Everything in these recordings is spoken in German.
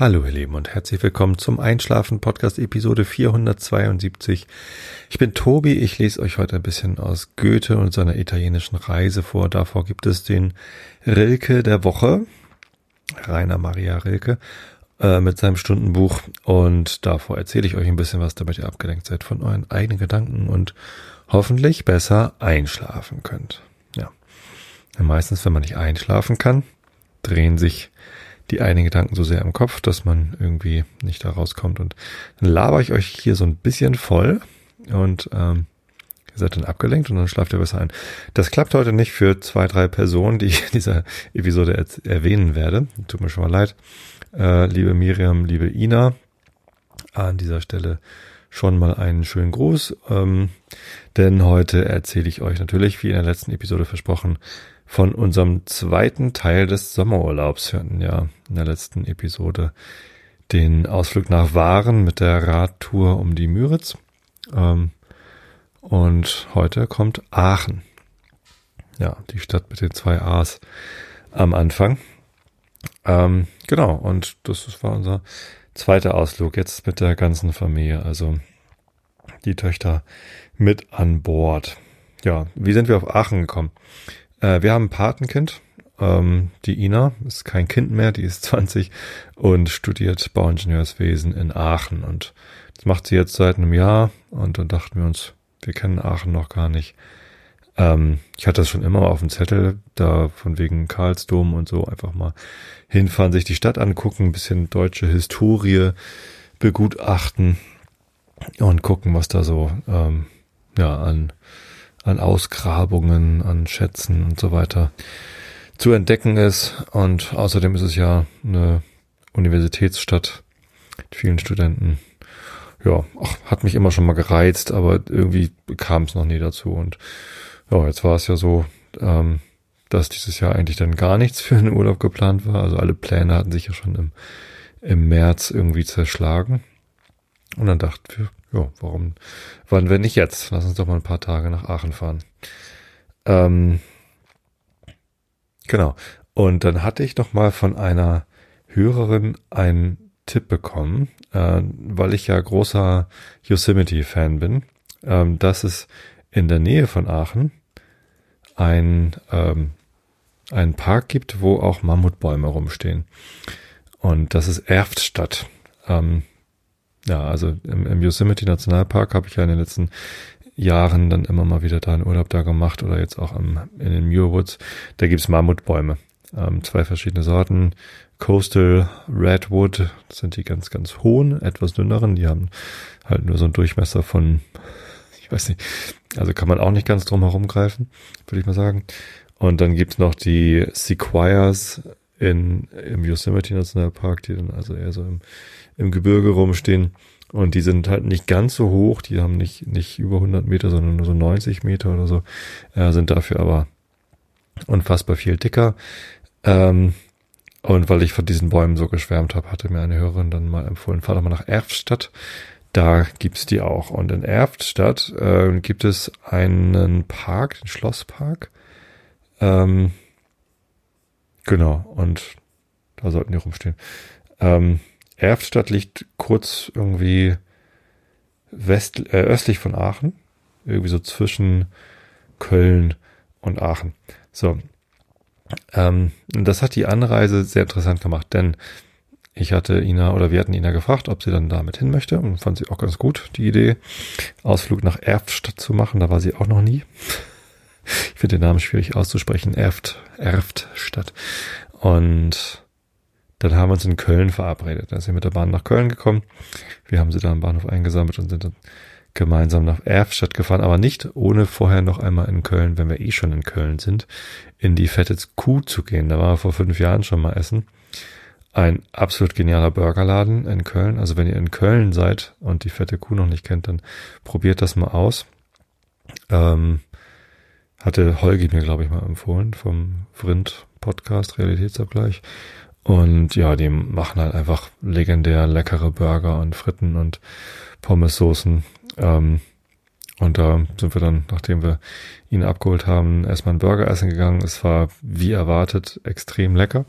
Hallo ihr Lieben und herzlich willkommen zum Einschlafen Podcast Episode 472. Ich bin Tobi, ich lese euch heute ein bisschen aus Goethe und seiner italienischen Reise vor. Davor gibt es den Rilke der Woche, Rainer Maria Rilke, äh, mit seinem Stundenbuch und davor erzähle ich euch ein bisschen was, damit ihr abgelenkt seid von euren eigenen Gedanken und hoffentlich besser einschlafen könnt. Ja. Meistens, wenn man nicht einschlafen kann, drehen sich die eigenen Gedanken so sehr im Kopf, dass man irgendwie nicht da rauskommt. Und dann laber ich euch hier so ein bisschen voll und ähm, ihr seid dann abgelenkt und dann schlaft ihr besser ein. Das klappt heute nicht für zwei, drei Personen, die ich in dieser Episode erwähnen werde. Tut mir schon mal leid. Äh, liebe Miriam, liebe Ina, an dieser Stelle schon mal einen schönen Gruß. Ähm, denn heute erzähle ich euch natürlich, wie in der letzten Episode versprochen, von unserem zweiten Teil des Sommerurlaubs. Hatten ja in der letzten Episode den Ausflug nach Waren mit der Radtour um die Müritz. Ähm, und heute kommt Aachen. Ja, die Stadt mit den zwei A's am Anfang. Ähm, genau, und das war unser zweiter Ausflug jetzt mit der ganzen Familie, also die Töchter mit an Bord. Ja, wie sind wir auf Aachen gekommen? Äh, wir haben ein Patenkind, ähm, die Ina, ist kein Kind mehr, die ist 20 und studiert Bauingenieurswesen in Aachen. Und das macht sie jetzt seit einem Jahr. Und dann dachten wir uns, wir kennen Aachen noch gar nicht. Ähm, ich hatte das schon immer auf dem Zettel, da von wegen Karlsdom und so einfach mal hinfahren, sich die Stadt angucken, ein bisschen deutsche Historie begutachten und gucken, was da so ähm, ja an an Ausgrabungen, an Schätzen und so weiter zu entdecken ist. Und außerdem ist es ja eine Universitätsstadt mit vielen Studenten. Ja, ach, hat mich immer schon mal gereizt, aber irgendwie kam es noch nie dazu. Und ja, jetzt war es ja so, ähm, dass dieses Jahr eigentlich dann gar nichts für einen Urlaub geplant war. Also alle Pläne hatten sich ja schon im, im März irgendwie zerschlagen. Und dann dachten wir, ja, warum, wann wenn nicht jetzt? Lass uns doch mal ein paar Tage nach Aachen fahren. Ähm, genau. Und dann hatte ich noch mal von einer Hörerin einen Tipp bekommen, äh, weil ich ja großer Yosemite-Fan bin, ähm, dass es in der Nähe von Aachen ein, ähm, einen Park gibt, wo auch Mammutbäume rumstehen. Und das ist Erftstadt. Ähm, ja, also im, im Yosemite Nationalpark habe ich ja in den letzten Jahren dann immer mal wieder da einen Urlaub da gemacht oder jetzt auch am, in den Muir Woods. Da gibt's Mammutbäume. Ähm, zwei verschiedene Sorten. Coastal Redwood, das sind die ganz, ganz hohen, etwas dünneren. Die haben halt nur so einen Durchmesser von, ich weiß nicht, also kann man auch nicht ganz drum herum greifen, würde ich mal sagen. Und dann gibt's noch die Sequoias in, im Yosemite Nationalpark, die dann also eher so im, im Gebirge rumstehen. Und die sind halt nicht ganz so hoch, die haben nicht, nicht über 100 Meter, sondern nur so 90 Meter oder so, äh, sind dafür aber unfassbar viel dicker. Ähm, und weil ich von diesen Bäumen so geschwärmt habe, hatte mir eine Hörerin dann mal empfohlen, fahr doch mal nach Erftstadt. Da gibt's die auch. Und in Erftstadt äh, gibt es einen Park, den Schlosspark. Ähm, genau, und da sollten die rumstehen. Ähm, Erftstadt liegt kurz irgendwie west, äh, östlich von Aachen. Irgendwie so zwischen Köln und Aachen. So. Ähm, das hat die Anreise sehr interessant gemacht, denn ich hatte Ina oder wir hatten Ina gefragt, ob sie dann damit hin möchte und fand sie auch ganz gut, die Idee, Ausflug nach Erftstadt zu machen. Da war sie auch noch nie. Ich finde den Namen schwierig auszusprechen. Erft, Erftstadt. Und dann haben wir uns in Köln verabredet. Dann sind wir mit der Bahn nach Köln gekommen. Wir haben sie da am Bahnhof eingesammelt und sind dann gemeinsam nach Erfstadt gefahren, aber nicht ohne vorher noch einmal in Köln, wenn wir eh schon in Köln sind, in die Fette Kuh zu gehen. Da waren wir vor fünf Jahren schon mal essen. Ein absolut genialer Burgerladen in Köln. Also wenn ihr in Köln seid und die Fette Kuh noch nicht kennt, dann probiert das mal aus. Ähm, hatte Holgi mir, glaube ich, mal empfohlen vom Vrind Podcast Realitätsabgleich. Und ja, die machen halt einfach legendär leckere Burger und Fritten und Pommessoßen. Ähm, und da sind wir dann, nachdem wir ihn abgeholt haben, erstmal ein Burger essen gegangen. Es war wie erwartet extrem lecker.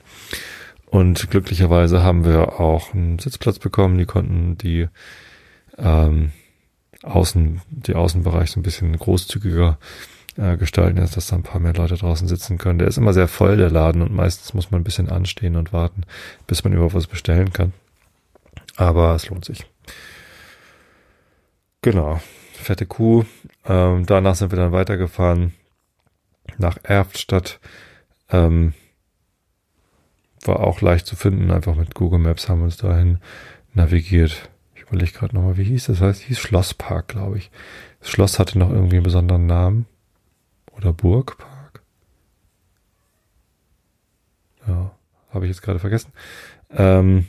Und glücklicherweise haben wir auch einen Sitzplatz bekommen. Die konnten die ähm, Außen, die Außenbereich so ein bisschen großzügiger äh, gestalten, dass da ein paar mehr Leute draußen sitzen können. Der ist immer sehr voll, der Laden, und meistens muss man ein bisschen anstehen und warten, bis man überhaupt was bestellen kann. Aber es lohnt sich. Genau. Fette Kuh. Ähm, danach sind wir dann weitergefahren nach Erftstadt. Ähm, war auch leicht zu finden, einfach mit Google Maps haben wir uns dahin navigiert. Ich überlege gerade nochmal, wie hieß das? das heißt, hieß Schlosspark, glaube ich. Das Schloss hatte noch irgendwie einen besonderen Namen. Oder Burgpark? Ja, habe ich jetzt gerade vergessen. Ähm,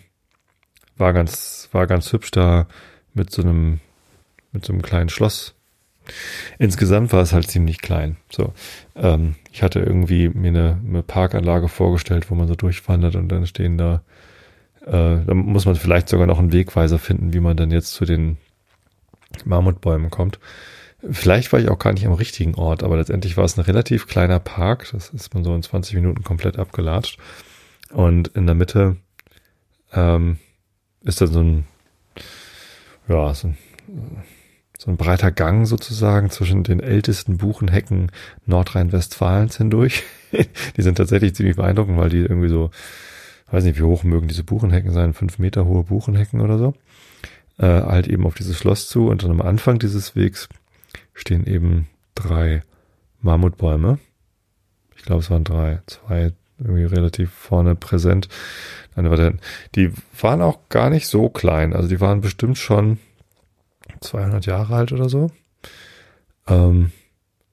war ganz, war ganz hübsch da mit so einem, mit so einem kleinen Schloss. Insgesamt war es halt ziemlich klein. So, ähm, ich hatte irgendwie mir eine, eine Parkanlage vorgestellt, wo man so durchwandert und dann stehen da, äh, da muss man vielleicht sogar noch einen Wegweiser finden, wie man dann jetzt zu den Mammutbäumen kommt. Vielleicht war ich auch gar nicht am richtigen Ort, aber letztendlich war es ein relativ kleiner Park. Das ist man so in 20 Minuten komplett abgelatscht. Und in der Mitte ähm, ist da so ein, ja, so ein, so ein breiter Gang sozusagen zwischen den ältesten Buchenhecken Nordrhein-Westfalens hindurch. die sind tatsächlich ziemlich beeindruckend, weil die irgendwie so, weiß nicht, wie hoch mögen diese Buchenhecken sein, fünf Meter hohe Buchenhecken oder so. Äh, halt eben auf dieses Schloss zu und dann am Anfang dieses Wegs stehen eben drei Mammutbäume. Ich glaube, es waren drei, zwei irgendwie relativ vorne präsent. Die waren auch gar nicht so klein. Also die waren bestimmt schon 200 Jahre alt oder so. Ähm,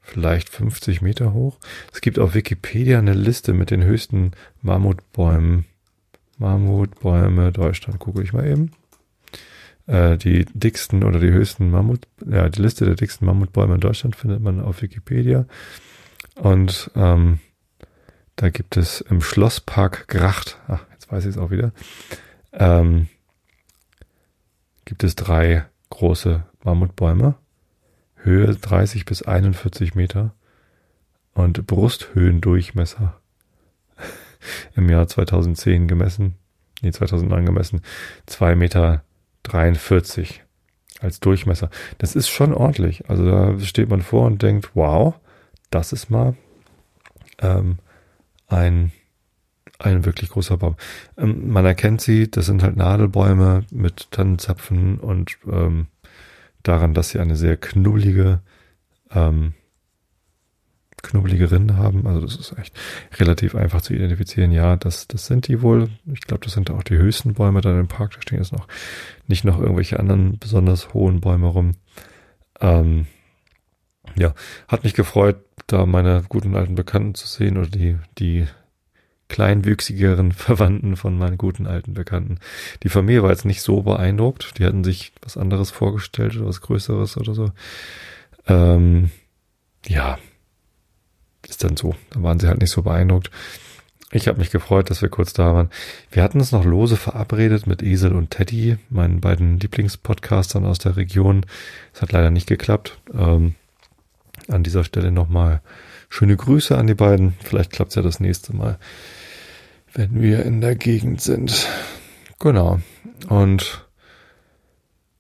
vielleicht 50 Meter hoch. Es gibt auf Wikipedia eine Liste mit den höchsten Mammutbäumen. Mammutbäume Deutschland. Gucke ich mal eben. Äh, die dicksten oder die höchsten Mammut, ja, die Liste der dicksten Mammutbäume in Deutschland findet man auf Wikipedia. Und ähm, da gibt es im Schlosspark Gracht, ach, jetzt weiß ich es auch wieder, ähm, gibt es drei große Mammutbäume, Höhe 30 bis 41 Meter und Brusthöhendurchmesser im Jahr 2010 gemessen, nee, 2009 gemessen, 2 Meter 43 als Durchmesser. Das ist schon ordentlich. Also da steht man vor und denkt, wow, das ist mal ähm, ein, ein wirklich großer Baum. Ähm, man erkennt sie, das sind halt Nadelbäume mit Tannenzapfen und ähm, daran, dass sie eine sehr knubbelige, ähm, knubbelige Rinde haben. Also das ist echt relativ einfach zu identifizieren. Ja, das, das sind die wohl. Ich glaube, das sind auch die höchsten Bäume da im Park. Da stehen jetzt noch nicht noch irgendwelche anderen besonders hohen Bäume rum. Ähm, ja, hat mich gefreut, da meine guten alten Bekannten zu sehen oder die, die kleinwüchsigeren Verwandten von meinen guten alten Bekannten. Die Familie war jetzt nicht so beeindruckt. Die hatten sich was anderes vorgestellt oder was Größeres oder so. Ähm, ja, ist dann so. Da waren sie halt nicht so beeindruckt. Ich habe mich gefreut, dass wir kurz da waren. Wir hatten uns noch lose verabredet mit Esel und Teddy, meinen beiden Lieblingspodcastern aus der Region. Es hat leider nicht geklappt. Ähm, an dieser Stelle nochmal schöne Grüße an die beiden. Vielleicht klappt es ja das nächste Mal, wenn wir in der Gegend sind. Genau. Und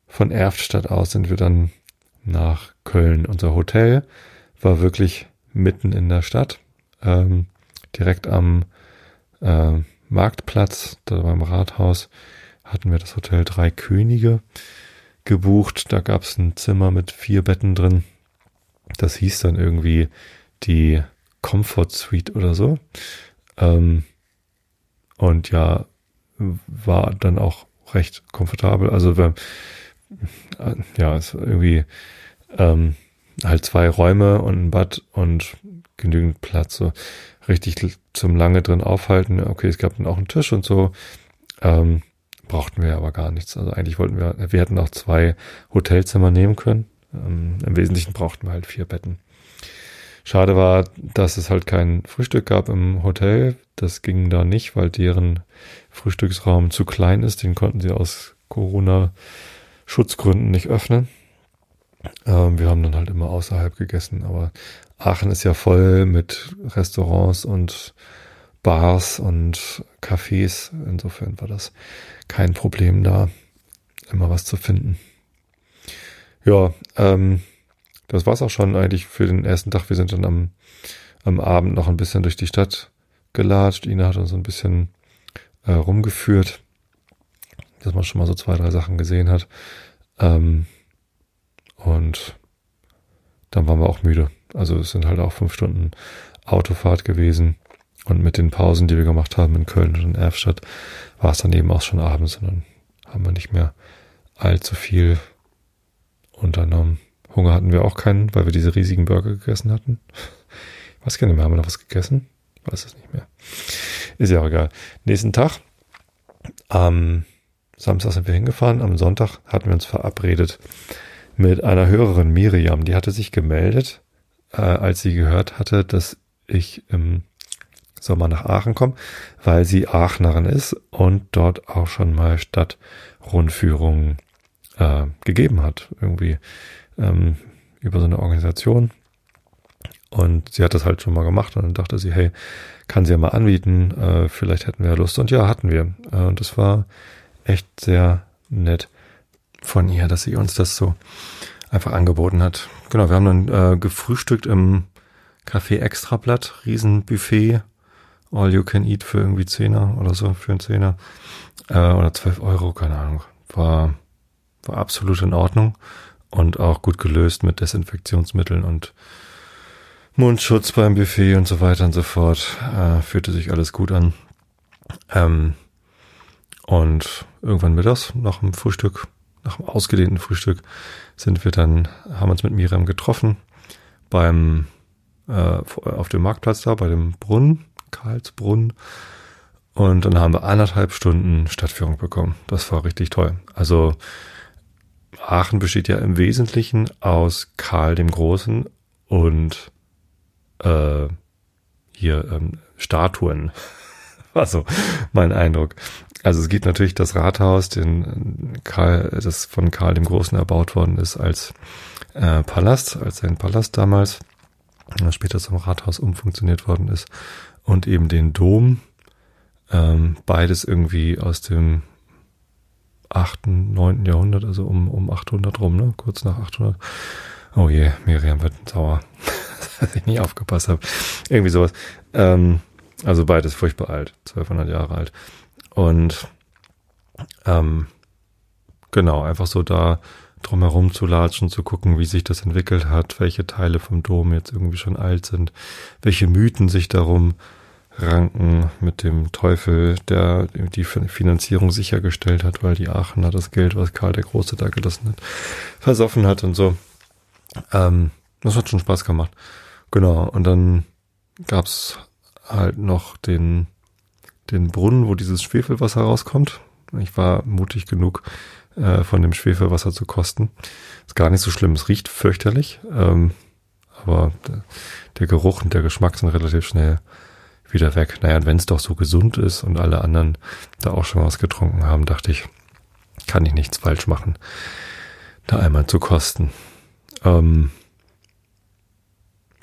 von Erftstadt aus sind wir dann nach Köln. Unser Hotel war wirklich mitten in der Stadt, ähm, direkt am äh, Marktplatz, da beim Rathaus, hatten wir das Hotel Drei Könige gebucht. Da gab es ein Zimmer mit vier Betten drin. Das hieß dann irgendwie die Comfort Suite oder so. Ähm, und ja, war dann auch recht komfortabel. Also äh, ja, es war irgendwie ähm, halt zwei Räume und ein Bad und genügend Platz, so richtig zum lange drin aufhalten. Okay, es gab dann auch einen Tisch und so. Ähm, brauchten wir aber gar nichts. Also eigentlich wollten wir, wir hätten auch zwei Hotelzimmer nehmen können. Ähm, Im Wesentlichen brauchten wir halt vier Betten. Schade war, dass es halt kein Frühstück gab im Hotel. Das ging da nicht, weil deren Frühstücksraum zu klein ist. Den konnten sie aus Corona-Schutzgründen nicht öffnen. Ähm, wir haben dann halt immer außerhalb gegessen, aber Aachen ist ja voll mit Restaurants und Bars und Cafés. Insofern war das kein Problem da, immer was zu finden. Ja, ähm, das war's auch schon eigentlich für den ersten Tag. Wir sind dann am, am Abend noch ein bisschen durch die Stadt gelatscht. Ina hat uns ein bisschen äh, rumgeführt, dass man schon mal so zwei, drei Sachen gesehen hat. Ähm, und dann waren wir auch müde. Also es sind halt auch fünf Stunden Autofahrt gewesen. Und mit den Pausen, die wir gemacht haben in Köln und in Erfstadt, war es dann eben auch schon abends und dann haben wir nicht mehr allzu viel unternommen. Hunger hatten wir auch keinen, weil wir diese riesigen Burger gegessen hatten. Ich weiß gar nicht mehr, haben wir noch was gegessen? Ich weiß es nicht mehr. Ist ja auch egal. Nächsten Tag, am Samstag sind wir hingefahren, am Sonntag hatten wir uns verabredet mit einer Hörerin, Miriam, die hatte sich gemeldet, äh, als sie gehört hatte, dass ich im Sommer nach Aachen komme, weil sie Aachenerin ist und dort auch schon mal Stadtrundführungen äh, gegeben hat, irgendwie ähm, über so eine Organisation. Und sie hat das halt schon mal gemacht und dann dachte sie, hey, kann sie ja mal anbieten, äh, vielleicht hätten wir Lust. Und ja, hatten wir. Äh, und das war echt sehr nett von ihr, dass sie uns das so einfach angeboten hat. Genau, wir haben dann äh, gefrühstückt im Café Extrablatt, Riesenbuffet, All You Can Eat für irgendwie Zehner oder so, für einen Zehner. Äh, oder 12 Euro, keine Ahnung. War, war absolut in Ordnung und auch gut gelöst mit Desinfektionsmitteln und Mundschutz beim Buffet und so weiter und so fort. Äh, fühlte sich alles gut an. Ähm, und irgendwann mittags, nach dem Frühstück, nach dem ausgedehnten Frühstück, sind wir dann, haben uns mit Miriam getroffen beim, äh, auf dem Marktplatz da, bei dem Brunnen, Karlsbrunn. Und dann haben wir anderthalb Stunden Stadtführung bekommen. Das war richtig toll. Also Aachen besteht ja im Wesentlichen aus Karl dem Großen und äh, hier ähm, Statuen. War so mein Eindruck. Also es gibt natürlich das Rathaus, den Karl, das von Karl dem Großen erbaut worden ist als äh, Palast, als sein Palast damals, später zum Rathaus umfunktioniert worden ist, und eben den Dom, ähm, beides irgendwie aus dem achten, neunten Jahrhundert, also um, um 800 rum, ne? kurz nach 800. Oh je, Miriam wird sauer, dass ich nicht aufgepasst habe. Irgendwie sowas. Ähm, also beides furchtbar alt, 1200 Jahre alt. Und ähm, genau, einfach so da drumherum zu latschen, zu gucken, wie sich das entwickelt hat, welche Teile vom Dom jetzt irgendwie schon alt sind, welche Mythen sich darum ranken mit dem Teufel, der die Finanzierung sichergestellt hat, weil die Aachener das Geld, was Karl der Große da gelassen hat, versoffen hat und so. Ähm, das hat schon Spaß gemacht. Genau, und dann gab's halt noch den den Brunnen, wo dieses Schwefelwasser rauskommt. Ich war mutig genug, äh, von dem Schwefelwasser zu kosten. Ist gar nicht so schlimm, es riecht fürchterlich, ähm, aber der, Geruch und der Geschmack sind relativ schnell wieder weg. Naja, und wenn es doch so gesund ist und alle anderen da auch schon was getrunken haben, dachte ich, kann ich nichts falsch machen, da einmal zu kosten. Ähm,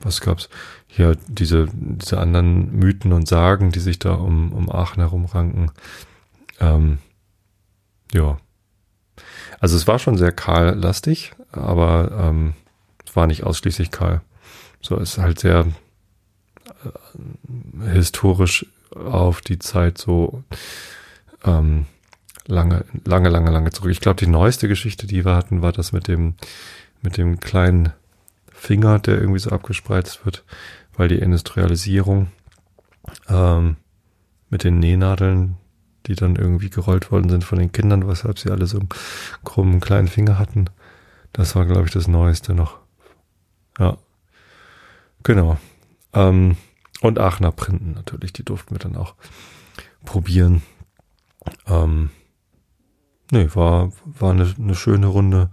was gab's? Hier diese, diese anderen Mythen und Sagen, die sich da um, um Aachen herumranken. Ähm, ja. Also es war schon sehr Karl-lastig, aber ähm, war nicht ausschließlich Karl. So ist halt sehr äh, historisch auf die Zeit so ähm, lange, lange, lange, lange zurück. Ich glaube, die neueste Geschichte, die wir hatten, war das mit dem, mit dem kleinen Finger, der irgendwie so abgespreizt wird weil die Industrialisierung ähm, mit den Nähnadeln, die dann irgendwie gerollt worden sind von den Kindern, weshalb sie alle so einen krummen kleinen Finger hatten, das war, glaube ich, das Neueste noch. Ja. Genau. Ähm, und Aachener Printen natürlich, die durften wir dann auch probieren. Ähm, nee, war, war eine, eine schöne runde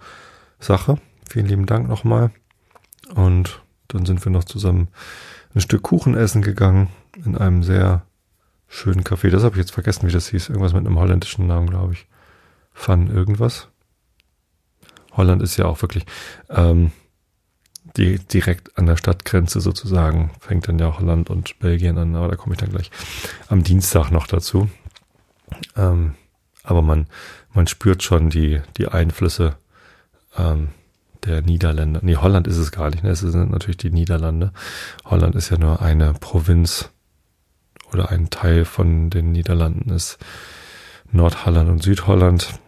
Sache. Vielen lieben Dank nochmal. Und dann sind wir noch zusammen ein Stück Kuchen essen gegangen in einem sehr schönen Café. Das habe ich jetzt vergessen, wie das hieß. Irgendwas mit einem holländischen Namen, glaube ich. Fun irgendwas. Holland ist ja auch wirklich. Ähm, die direkt an der Stadtgrenze sozusagen fängt dann ja auch Holland und Belgien an, aber da komme ich dann gleich am Dienstag noch dazu. Ähm, aber man, man spürt schon die, die Einflüsse ähm, der Niederländer. Nee, Holland ist es gar nicht, ne? Es sind natürlich die Niederlande. Holland ist ja nur eine Provinz oder ein Teil von den Niederlanden ist Nordholland und Südholland.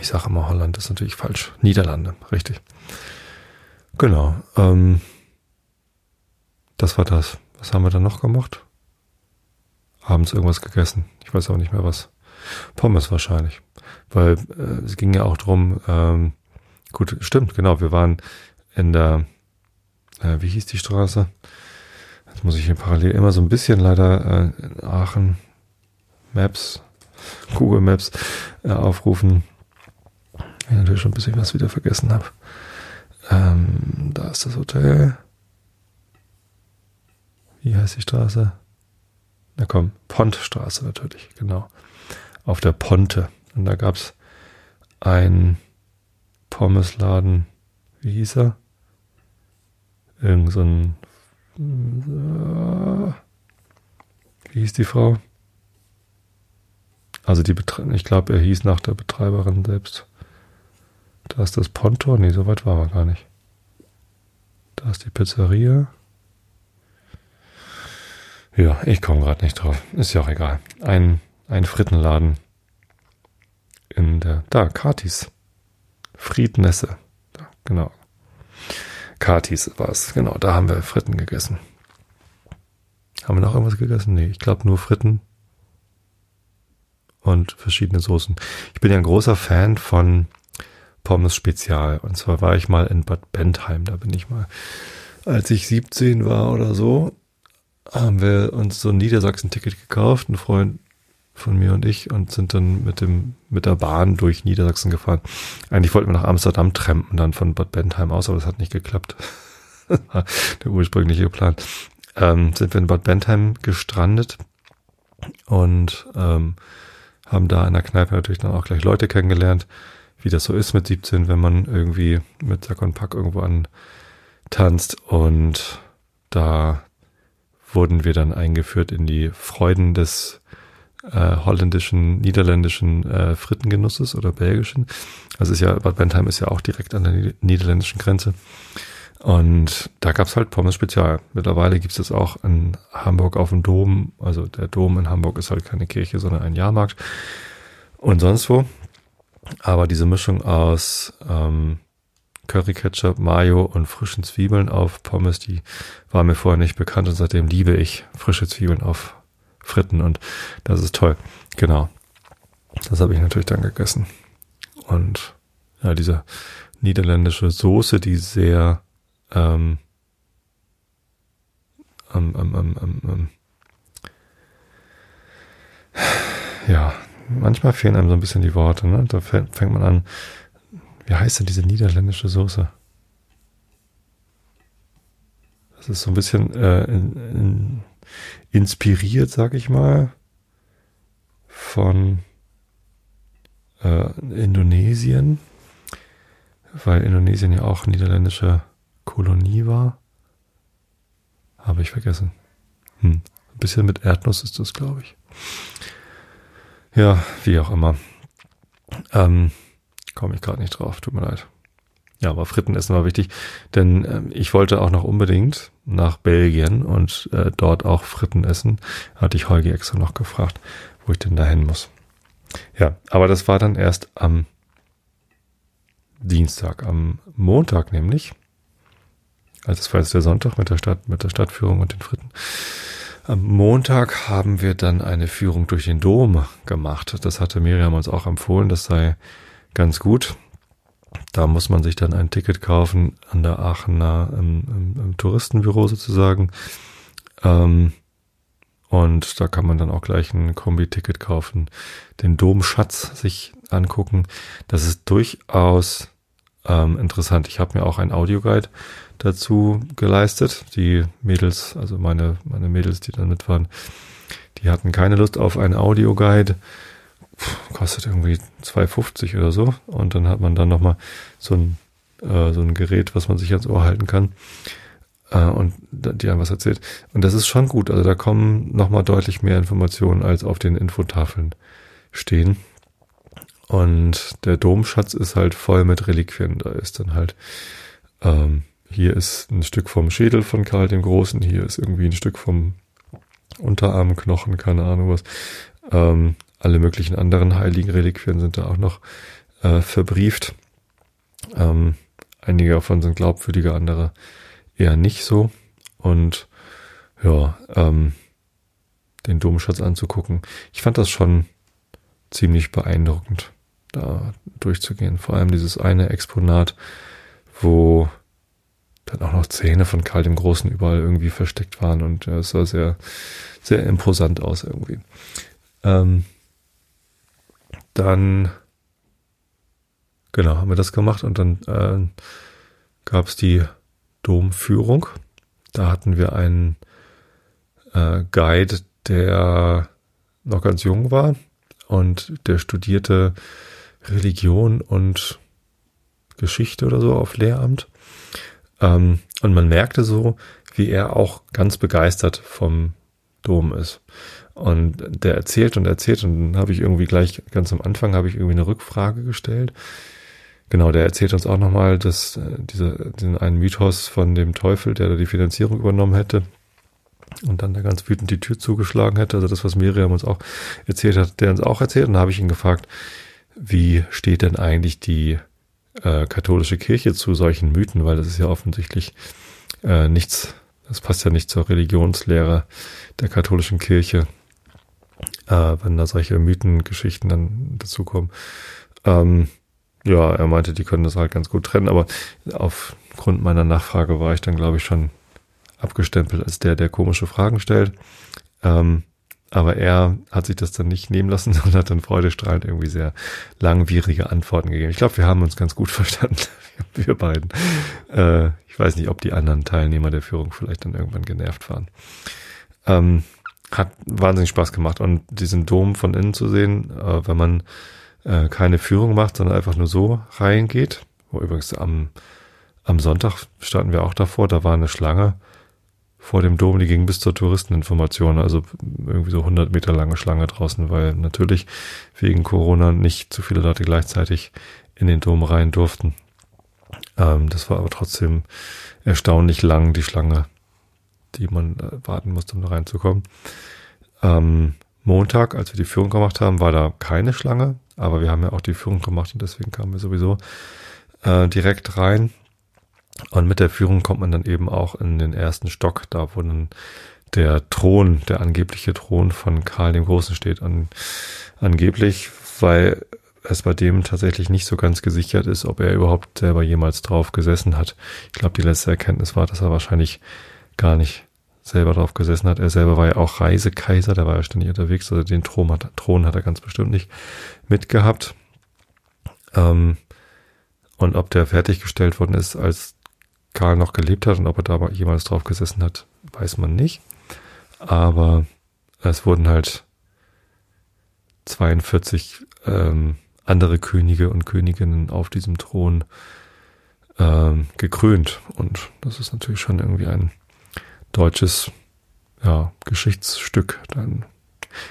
Ich sage immer Holland, ist natürlich falsch. Niederlande, richtig. Genau. Ähm, das war das. Was haben wir dann noch gemacht? Abends irgendwas gegessen. Ich weiß auch nicht mehr was. Pommes wahrscheinlich. Weil äh, es ging ja auch drum, ähm, gut, stimmt, genau, wir waren in der, äh, wie hieß die Straße? Jetzt muss ich hier parallel immer so ein bisschen leider äh, in Aachen Maps, Google Maps äh, aufrufen. Ich natürlich schon ein bisschen was wieder vergessen habe. Ähm, da ist das Hotel. Wie heißt die Straße? Na komm, Pontstraße natürlich, genau. Auf der Ponte. Und da gab's ein Pommesladen. Wie hieß er? Irgend so ein. Wie hieß die Frau? Also die Betre ich glaube, er hieß nach der Betreiberin selbst. Da ist das Pontor. Nee, so weit waren wir gar nicht. Da ist die Pizzeria. Ja, ich komme gerade nicht drauf. Ist ja auch egal. Ein, ein Frittenladen. In der. Da, Katis. Friednesse. Genau. Katis war es. Genau, da haben wir Fritten gegessen. Haben wir noch irgendwas gegessen? Nee, ich glaube nur Fritten und verschiedene Soßen. Ich bin ja ein großer Fan von Pommes Spezial. Und zwar war ich mal in Bad Bentheim, da bin ich mal, als ich 17 war oder so, haben wir uns so ein Niedersachsen-Ticket gekauft, ein Freund von mir und ich, und sind dann mit dem, mit der Bahn durch Niedersachsen gefahren. Eigentlich wollten wir nach Amsterdam trampen, dann von Bad Bentheim aus, aber das hat nicht geklappt. der ursprüngliche Plan. Ähm, sind wir in Bad Bentheim gestrandet und ähm, haben da in der Kneipe natürlich dann auch gleich Leute kennengelernt wie das so ist mit 17, wenn man irgendwie mit Sack und Pack irgendwo antanzt. Und da wurden wir dann eingeführt in die Freuden des äh, holländischen, niederländischen äh, Frittengenusses oder belgischen. Also ist ja, Bad Bentheim ist ja auch direkt an der niederländischen Grenze. Und da gab's halt Pommes Spezial. Mittlerweile gibt's das auch in Hamburg auf dem Dom. Also der Dom in Hamburg ist halt keine Kirche, sondern ein Jahrmarkt. Und sonst wo. Aber diese Mischung aus ähm, Curry Ketchup, Mayo und frischen Zwiebeln auf Pommes, die war mir vorher nicht bekannt und seitdem liebe ich frische Zwiebeln auf Fritten und das ist toll. Genau. Das habe ich natürlich dann gegessen. Und ja, diese niederländische Soße, die sehr ähm, ähm, ähm, ähm, ähm, ähm ja, manchmal fehlen einem so ein bisschen die Worte. Ne? Da fängt man an, wie heißt denn diese niederländische Soße? Das ist so ein bisschen äh, in, in, inspiriert, sag ich mal, von äh, Indonesien, weil Indonesien ja auch niederländische Kolonie war. Habe ich vergessen. Hm. Ein bisschen mit Erdnuss ist das, glaube ich. Ja, wie auch immer. Ähm, Komme ich gerade nicht drauf, tut mir leid. Ja, aber Fritten essen war wichtig, denn äh, ich wollte auch noch unbedingt nach Belgien und äh, dort auch Fritten essen. Hatte ich Holgi extra noch gefragt, wo ich denn dahin muss. Ja, aber das war dann erst am Dienstag, am Montag nämlich. Also das war jetzt der Sonntag mit der Stadt, mit der Stadtführung und den Fritten. Am Montag haben wir dann eine Führung durch den Dom gemacht. Das hatte Miriam uns auch empfohlen. Das sei ganz gut. Da muss man sich dann ein Ticket kaufen an der Aachener im, im, im Touristenbüro sozusagen. Ähm, und da kann man dann auch gleich ein Kombi-Ticket kaufen, den Domschatz sich angucken. Das ist durchaus ähm, interessant. Ich habe mir auch ein Audioguide dazu geleistet. Die Mädels, also meine, meine Mädels, die da mit waren, die hatten keine Lust auf einen Audioguide. Kostet irgendwie 2,50 oder so. Und dann hat man dann nochmal so ein äh, so ein Gerät, was man sich ans Ohr halten kann äh, und die einem was erzählt. Und das ist schon gut. Also da kommen nochmal deutlich mehr Informationen, als auf den Infotafeln stehen. Und der Domschatz ist halt voll mit Reliquien. Da ist dann halt, ähm, hier ist ein Stück vom Schädel von Karl dem Großen, hier ist irgendwie ein Stück vom Unterarmknochen, keine Ahnung was. Ähm, alle möglichen anderen heiligen Reliquien sind da auch noch äh, verbrieft. Ähm, einige davon sind glaubwürdige, andere eher nicht so. Und ja, ähm, den Domschatz anzugucken. Ich fand das schon ziemlich beeindruckend, da durchzugehen. Vor allem dieses eine Exponat, wo dann auch noch Zähne von Karl dem Großen überall irgendwie versteckt waren und es sah sehr, sehr imposant aus irgendwie. Ähm, dann, genau, haben wir das gemacht und dann äh, gab es die Domführung. Da hatten wir einen äh, Guide, der noch ganz jung war und der studierte Religion und Geschichte oder so auf Lehramt. Ähm, und man merkte so, wie er auch ganz begeistert vom Dom ist. Und der erzählt und erzählt und dann habe ich irgendwie gleich ganz am Anfang habe ich irgendwie eine Rückfrage gestellt. Genau, der erzählt uns auch nochmal, dass äh, dieser, diesen einen Mythos von dem Teufel, der da die Finanzierung übernommen hätte und dann da ganz wütend die Tür zugeschlagen hätte. Also das, was Miriam uns auch erzählt hat, der uns auch erzählt. Und da habe ich ihn gefragt, wie steht denn eigentlich die äh, katholische Kirche zu solchen Mythen, weil das ist ja offensichtlich äh, nichts, das passt ja nicht zur Religionslehre der katholischen Kirche, äh, wenn da solche Mythengeschichten dann dazukommen. Ähm, ja, er meinte, die können das halt ganz gut trennen, aber aufgrund meiner Nachfrage war ich dann, glaube ich, schon abgestempelt als der, der komische Fragen stellt. Ähm, aber er hat sich das dann nicht nehmen lassen und hat dann freudestrahlend irgendwie sehr langwierige Antworten gegeben. Ich glaube, wir haben uns ganz gut verstanden, wir beiden. Äh, ich weiß nicht, ob die anderen Teilnehmer der Führung vielleicht dann irgendwann genervt waren. Ähm, hat wahnsinnig Spaß gemacht und diesen Dom von innen zu sehen, äh, wenn man äh, keine Führung macht, sondern einfach nur so reingeht. Wo übrigens am, am Sonntag standen wir auch davor, da war eine Schlange vor dem Dom, die ging bis zur Touristeninformation, also irgendwie so 100 Meter lange Schlange draußen, weil natürlich wegen Corona nicht zu viele Leute gleichzeitig in den Dom rein durften. Ähm, das war aber trotzdem erstaunlich lang, die Schlange, die man äh, warten musste, um da reinzukommen. Ähm, Montag, als wir die Führung gemacht haben, war da keine Schlange, aber wir haben ja auch die Führung gemacht und deswegen kamen wir sowieso äh, direkt rein. Und mit der Führung kommt man dann eben auch in den ersten Stock, da wo dann der Thron, der angebliche Thron von Karl dem Großen steht. An, angeblich, weil es bei dem tatsächlich nicht so ganz gesichert ist, ob er überhaupt selber jemals drauf gesessen hat. Ich glaube, die letzte Erkenntnis war, dass er wahrscheinlich gar nicht selber drauf gesessen hat. Er selber war ja auch Reisekaiser, der war ja ständig unterwegs, also den Thron hat, Thron hat er ganz bestimmt nicht mitgehabt. Ähm, und ob der fertiggestellt worden ist, als Karl noch gelebt hat und ob er da jemals drauf gesessen hat, weiß man nicht. Aber es wurden halt 42 ähm, andere Könige und Königinnen auf diesem Thron ähm, gekrönt. Und das ist natürlich schon irgendwie ein deutsches ja, Geschichtsstück. Dann,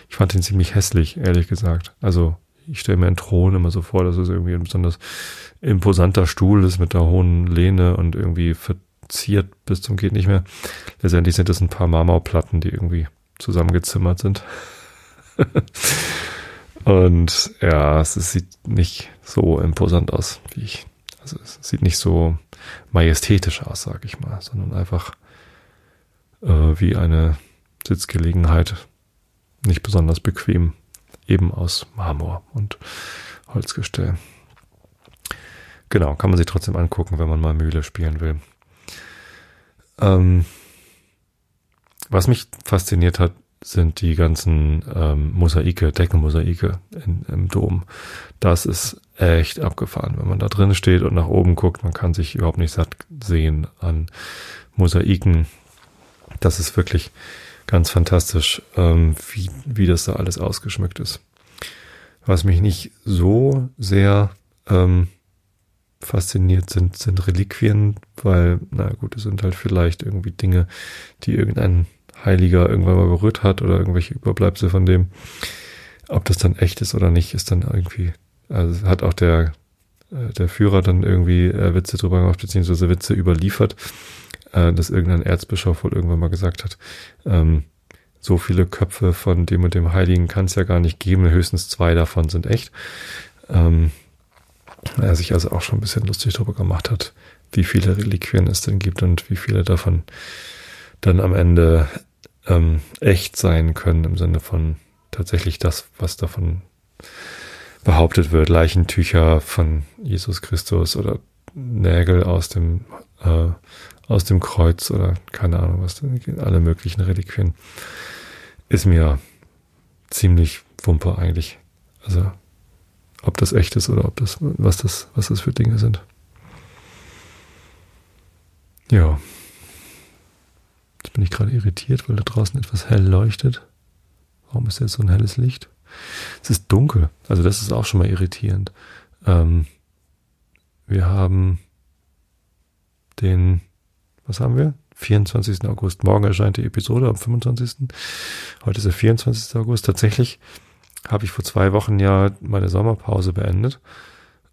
ich fand ihn ziemlich hässlich, ehrlich gesagt. Also ich stelle mir einen Thron immer so vor, dass es irgendwie ein besonders imposanter Stuhl ist mit der hohen Lehne und irgendwie verziert bis zum geht nicht mehr. Letztendlich sind es ein paar Marmorplatten, die irgendwie zusammengezimmert sind. und ja, es sieht nicht so imposant aus, wie ich. Also es sieht nicht so majestätisch aus, sag ich mal, sondern einfach äh, wie eine Sitzgelegenheit. Nicht besonders bequem eben aus Marmor und Holzgestell. Genau, kann man sich trotzdem angucken, wenn man mal Mühle spielen will. Ähm, was mich fasziniert hat, sind die ganzen ähm, Mosaike, Deckenmosaike in, im Dom. Das ist echt abgefahren, wenn man da drin steht und nach oben guckt. Man kann sich überhaupt nicht satt sehen an Mosaiken. Das ist wirklich ganz fantastisch, ähm, wie, wie das da alles ausgeschmückt ist. Was mich nicht so sehr ähm, fasziniert sind, sind Reliquien, weil, na gut, es sind halt vielleicht irgendwie Dinge, die irgendein Heiliger irgendwann mal berührt hat oder irgendwelche Überbleibsel von dem. Ob das dann echt ist oder nicht, ist dann irgendwie, also hat auch der, äh, der Führer dann irgendwie äh, Witze drüber gemacht, beziehungsweise Witze überliefert, äh, dass irgendein Erzbischof wohl irgendwann mal gesagt hat, ähm, so viele Köpfe von dem und dem Heiligen kann es ja gar nicht geben, höchstens zwei davon sind echt. Ähm, er sich also auch schon ein bisschen lustig darüber gemacht hat, wie viele Reliquien es denn gibt und wie viele davon dann am Ende ähm, echt sein können im Sinne von tatsächlich das, was davon behauptet wird, Leichentücher von Jesus Christus oder Nägel aus dem äh, aus dem Kreuz oder keine Ahnung was, alle möglichen Reliquien, ist mir ziemlich wumpe eigentlich. Also ob das echt ist oder ob das, was das, was das für Dinge sind. Ja. Jetzt bin ich gerade irritiert, weil da draußen etwas hell leuchtet. Warum ist jetzt so ein helles Licht? Es ist dunkel. Also das ist auch schon mal irritierend. Ähm, wir haben den, was haben wir? 24. August. Morgen erscheint die Episode am 25. Heute ist der 24. August. Tatsächlich habe ich vor zwei Wochen ja meine Sommerpause beendet.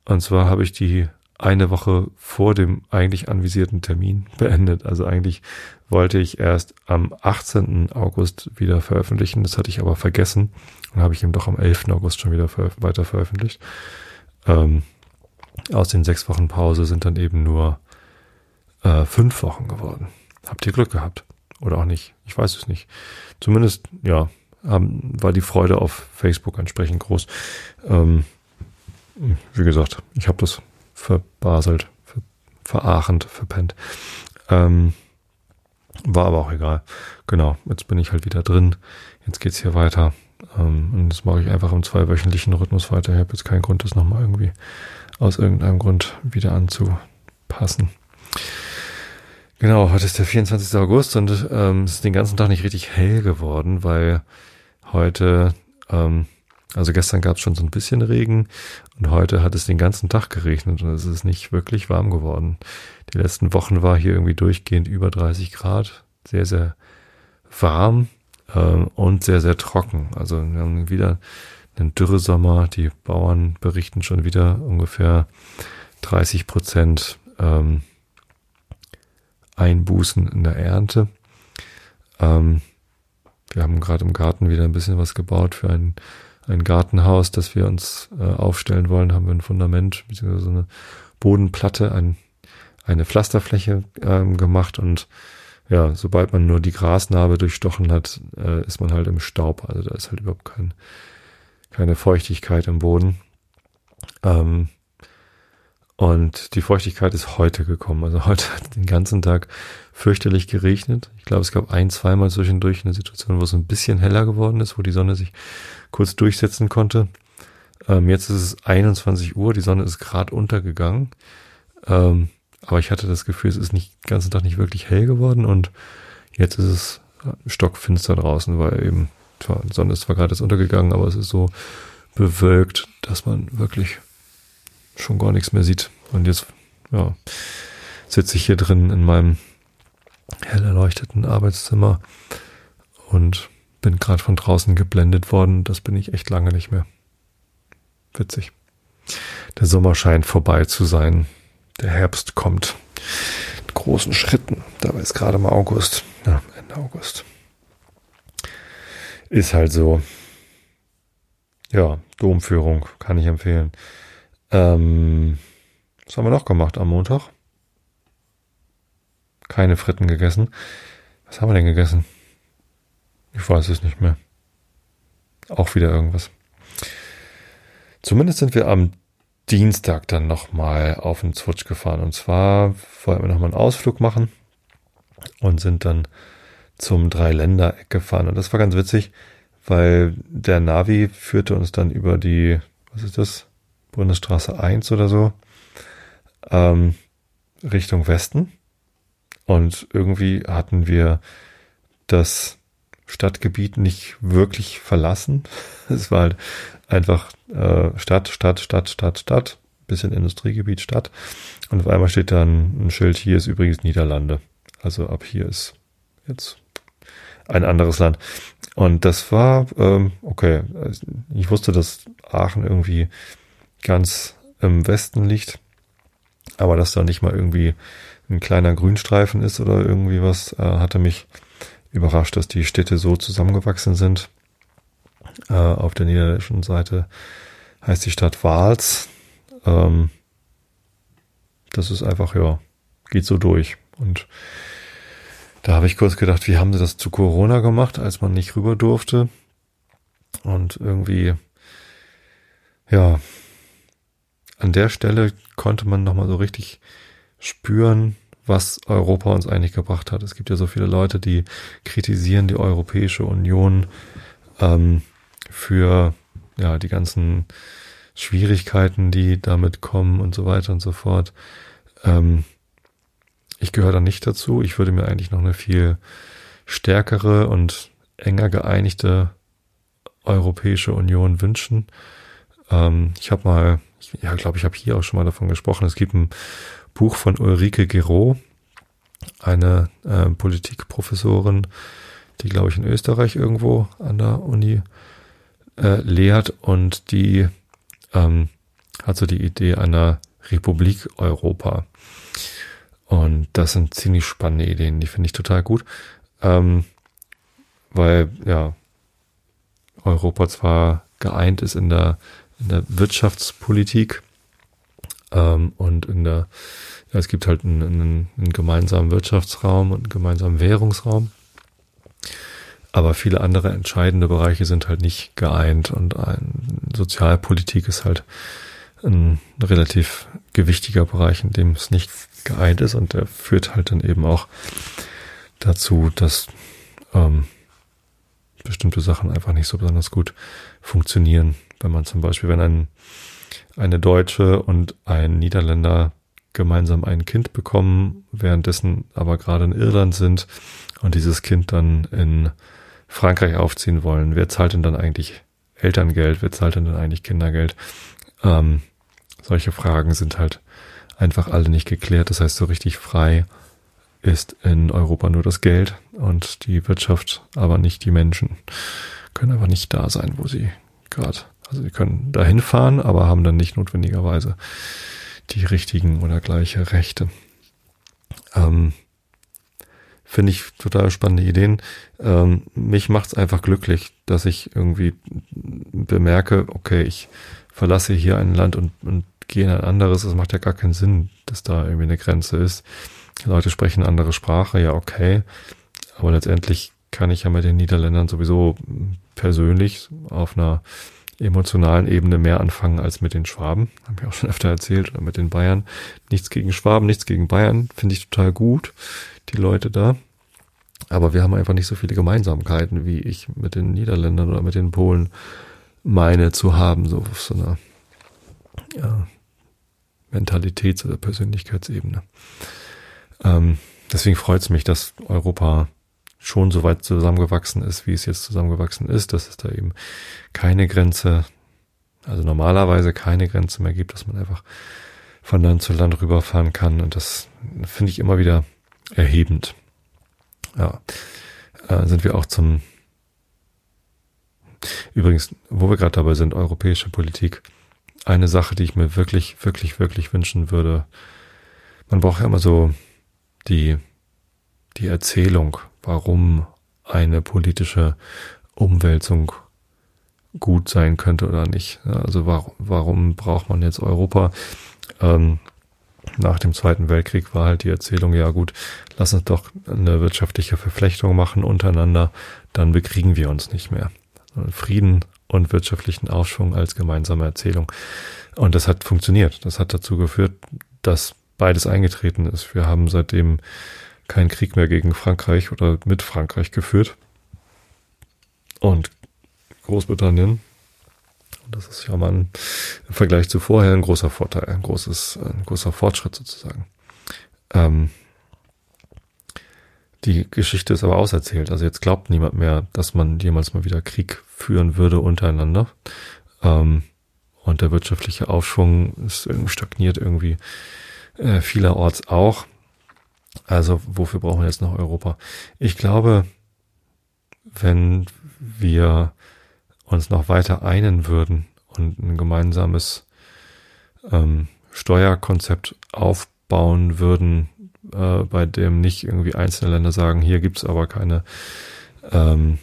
Und zwar habe ich die eine Woche vor dem eigentlich anvisierten Termin beendet. Also eigentlich wollte ich erst am 18. August wieder veröffentlichen. Das hatte ich aber vergessen. Und habe ich eben doch am 11. August schon wieder weiter veröffentlicht. Ähm, aus den sechs Wochen Pause sind dann eben nur äh, fünf Wochen geworden. Habt ihr Glück gehabt? Oder auch nicht? Ich weiß es nicht. Zumindest, ja, haben, war die Freude auf Facebook entsprechend groß. Ähm, wie gesagt, ich habe das verbaselt, ver, verachend, verpennt. Ähm, war aber auch egal. Genau, jetzt bin ich halt wieder drin. Jetzt geht's hier weiter. Ähm, und das mache ich einfach im zweiwöchentlichen Rhythmus weiter. Ich habe jetzt keinen Grund, das nochmal irgendwie aus irgendeinem Grund wieder anzupassen. Genau, heute ist der 24. August und ähm, es ist den ganzen Tag nicht richtig hell geworden, weil heute, ähm, also gestern gab es schon so ein bisschen Regen und heute hat es den ganzen Tag geregnet und es ist nicht wirklich warm geworden. Die letzten Wochen war hier irgendwie durchgehend über 30 Grad, sehr, sehr warm ähm, und sehr, sehr trocken. Also wir haben wieder einen Dürresommer. Die Bauern berichten schon wieder ungefähr 30 Prozent ähm, Einbußen in der Ernte. Ähm, wir haben gerade im Garten wieder ein bisschen was gebaut für ein, ein Gartenhaus, das wir uns äh, aufstellen wollen. Haben wir ein Fundament beziehungsweise eine Bodenplatte, ein, eine Pflasterfläche ähm, gemacht und ja, sobald man nur die Grasnarbe durchstochen hat, äh, ist man halt im Staub. Also da ist halt überhaupt kein, keine Feuchtigkeit im Boden. Ähm, und die Feuchtigkeit ist heute gekommen. Also heute hat den ganzen Tag fürchterlich geregnet. Ich glaube, es gab ein, zweimal zwischendurch eine Situation, wo es ein bisschen heller geworden ist, wo die Sonne sich kurz durchsetzen konnte. Ähm, jetzt ist es 21 Uhr, die Sonne ist gerade untergegangen. Ähm, aber ich hatte das Gefühl, es ist nicht den ganzen Tag nicht wirklich hell geworden und jetzt ist es stockfinster draußen, weil eben die Sonne ist zwar gerade jetzt untergegangen, aber es ist so bewölkt, dass man wirklich schon gar nichts mehr sieht. Und jetzt, ja, sitze ich hier drin in meinem hell erleuchteten Arbeitszimmer und bin gerade von draußen geblendet worden. Das bin ich echt lange nicht mehr. Witzig. Der Sommer scheint vorbei zu sein. Der Herbst kommt in großen Schritten. Dabei ist gerade mal August. Ja, Ende August. Ist halt so. Ja, Domführung kann ich empfehlen. Ähm, was haben wir noch gemacht am Montag? Keine Fritten gegessen. Was haben wir denn gegessen? Ich weiß es nicht mehr. Auch wieder irgendwas. Zumindest sind wir am Dienstag dann nochmal auf den Zwutsch gefahren. Und zwar wollten wir nochmal einen Ausflug machen und sind dann zum Dreiländereck gefahren. Und das war ganz witzig, weil der Navi führte uns dann über die, was ist das? Bundesstraße 1 oder so, ähm, Richtung Westen. Und irgendwie hatten wir das Stadtgebiet nicht wirklich verlassen. Es war halt einfach äh, Stadt, Stadt, Stadt, Stadt, Stadt, bisschen Industriegebiet, Stadt. Und auf einmal steht dann ein Schild, hier ist übrigens Niederlande. Also ab hier ist jetzt ein anderes Land. Und das war, ähm, okay, ich wusste, dass Aachen irgendwie ganz im Westen liegt, aber dass da nicht mal irgendwie ein kleiner Grünstreifen ist oder irgendwie was, äh, hatte mich überrascht, dass die Städte so zusammengewachsen sind. Äh, auf der niederländischen Seite heißt die Stadt Wals. Ähm, das ist einfach, ja, geht so durch. Und da habe ich kurz gedacht, wie haben sie das zu Corona gemacht, als man nicht rüber durfte? Und irgendwie, ja, an der Stelle konnte man nochmal so richtig spüren, was Europa uns eigentlich gebracht hat. Es gibt ja so viele Leute, die kritisieren die Europäische Union ähm, für ja die ganzen Schwierigkeiten, die damit kommen und so weiter und so fort. Ähm, ich gehöre da nicht dazu. Ich würde mir eigentlich noch eine viel stärkere und enger geeinigte Europäische Union wünschen. Ähm, ich habe mal, ja, glaube ich, habe hier auch schon mal davon gesprochen. Es gibt ein Buch von Ulrike Gero, eine äh, Politikprofessorin, die, glaube ich, in Österreich irgendwo an der Uni äh, lehrt und die ähm, hat so die Idee einer Republik Europa. Und das sind ziemlich spannende Ideen, die finde ich total gut. Ähm, weil, ja, Europa zwar geeint ist in der, in der Wirtschaftspolitik ähm, und in der, ja, es gibt halt einen, einen, einen gemeinsamen Wirtschaftsraum und einen gemeinsamen Währungsraum. Aber viele andere entscheidende Bereiche sind halt nicht geeint und ein Sozialpolitik ist halt ein relativ gewichtiger Bereich, in dem es nicht geeint ist und der führt halt dann eben auch dazu, dass ähm, bestimmte Sachen einfach nicht so besonders gut funktionieren. Wenn man zum Beispiel, wenn ein, eine Deutsche und ein Niederländer gemeinsam ein Kind bekommen, währenddessen aber gerade in Irland sind und dieses Kind dann in Frankreich aufziehen wollen, wer zahlt denn dann eigentlich Elterngeld, wer zahlt denn dann eigentlich Kindergeld? Ähm, solche Fragen sind halt einfach alle nicht geklärt. Das heißt, so richtig frei ist in Europa nur das Geld und die Wirtschaft, aber nicht die Menschen. Können aber nicht da sein, wo sie gerade, also sie können dahin fahren, aber haben dann nicht notwendigerweise die richtigen oder gleiche Rechte. Ähm, Finde ich total spannende Ideen. Ähm, mich macht's einfach glücklich, dass ich irgendwie bemerke, okay, ich verlasse hier ein Land und, und gehe in ein anderes. Es macht ja gar keinen Sinn, dass da irgendwie eine Grenze ist. Die Leute sprechen andere Sprache, ja, okay. Aber letztendlich kann ich ja mit den Niederländern sowieso persönlich auf einer emotionalen Ebene mehr anfangen als mit den Schwaben. Haben wir auch schon öfter erzählt. Oder mit den Bayern. Nichts gegen Schwaben, nichts gegen Bayern. Finde ich total gut, die Leute da. Aber wir haben einfach nicht so viele Gemeinsamkeiten, wie ich mit den Niederländern oder mit den Polen meine zu haben, so auf so einer ja, Mentalitäts- oder Persönlichkeitsebene. Ähm, deswegen freut es mich, dass Europa schon so weit zusammengewachsen ist, wie es jetzt zusammengewachsen ist, dass es da eben keine Grenze, also normalerweise keine Grenze mehr gibt, dass man einfach von Land zu Land rüberfahren kann. Und das finde ich immer wieder erhebend. Ja, äh, sind wir auch zum Übrigens, wo wir gerade dabei sind, europäische Politik, eine Sache, die ich mir wirklich, wirklich, wirklich wünschen würde. Man braucht ja immer so die, die Erzählung, warum eine politische Umwälzung gut sein könnte oder nicht. Also warum, warum braucht man jetzt Europa? Ähm, nach dem Zweiten Weltkrieg war halt die Erzählung, ja gut, lass uns doch eine wirtschaftliche Verflechtung machen untereinander, dann bekriegen wir uns nicht mehr. Frieden und wirtschaftlichen Aufschwung als gemeinsame Erzählung. Und das hat funktioniert. Das hat dazu geführt, dass beides eingetreten ist. Wir haben seitdem keinen Krieg mehr gegen Frankreich oder mit Frankreich geführt. Und Großbritannien, das ist ja mal ein, im Vergleich zu vorher ein großer Vorteil, ein großes, ein großer Fortschritt sozusagen. Ähm, die Geschichte ist aber auserzählt. Also jetzt glaubt niemand mehr, dass man jemals mal wieder Krieg führen würde untereinander. Ähm, und der wirtschaftliche Aufschwung ist stagniert irgendwie äh, vielerorts auch. Also wofür brauchen wir jetzt noch Europa? Ich glaube, wenn wir uns noch weiter einen würden und ein gemeinsames ähm, Steuerkonzept aufbauen würden, äh, bei dem nicht irgendwie einzelne Länder sagen, hier gibt's aber keine ähm,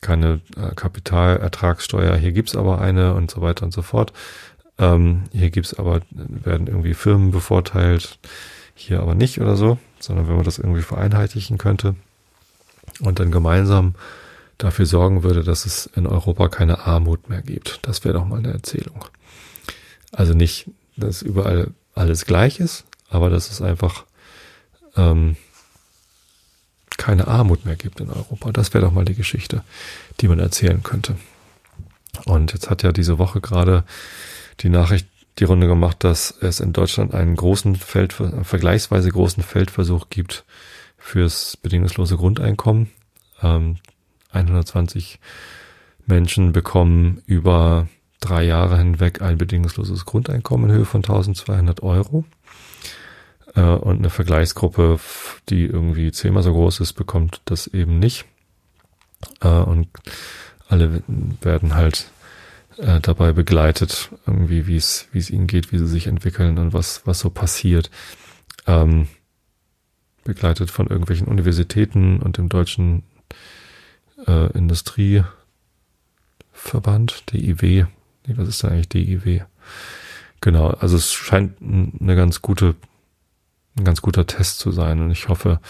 keine äh, Kapitalertragssteuer, hier gibt's aber eine und so weiter und so fort. Ähm, hier gibt's aber, werden irgendwie Firmen bevorteilt, hier aber nicht oder so, sondern wenn man das irgendwie vereinheitlichen könnte und dann gemeinsam dafür sorgen würde, dass es in Europa keine Armut mehr gibt. Das wäre doch mal eine Erzählung. Also nicht, dass überall alles gleich ist, aber dass es einfach ähm, keine Armut mehr gibt in Europa. Das wäre doch mal die Geschichte, die man erzählen könnte. Und jetzt hat ja diese Woche gerade die Nachricht die Runde gemacht, dass es in Deutschland einen großen Feld, vergleichsweise großen Feldversuch gibt fürs bedingungslose Grundeinkommen. Ähm, 120 Menschen bekommen über drei Jahre hinweg ein bedingungsloses Grundeinkommen in Höhe von 1200 Euro. Äh, und eine Vergleichsgruppe, die irgendwie zehnmal so groß ist, bekommt das eben nicht. Äh, und alle werden halt äh, dabei begleitet, irgendwie, wie es, wie es ihnen geht, wie sie sich entwickeln und was, was so passiert. Ähm, begleitet von irgendwelchen Universitäten und dem deutschen äh, Industrieverband, DIW. Nee, was ist denn eigentlich DIW? Genau, also es scheint eine ganz gute, ein ganz guter Test zu sein und ich hoffe,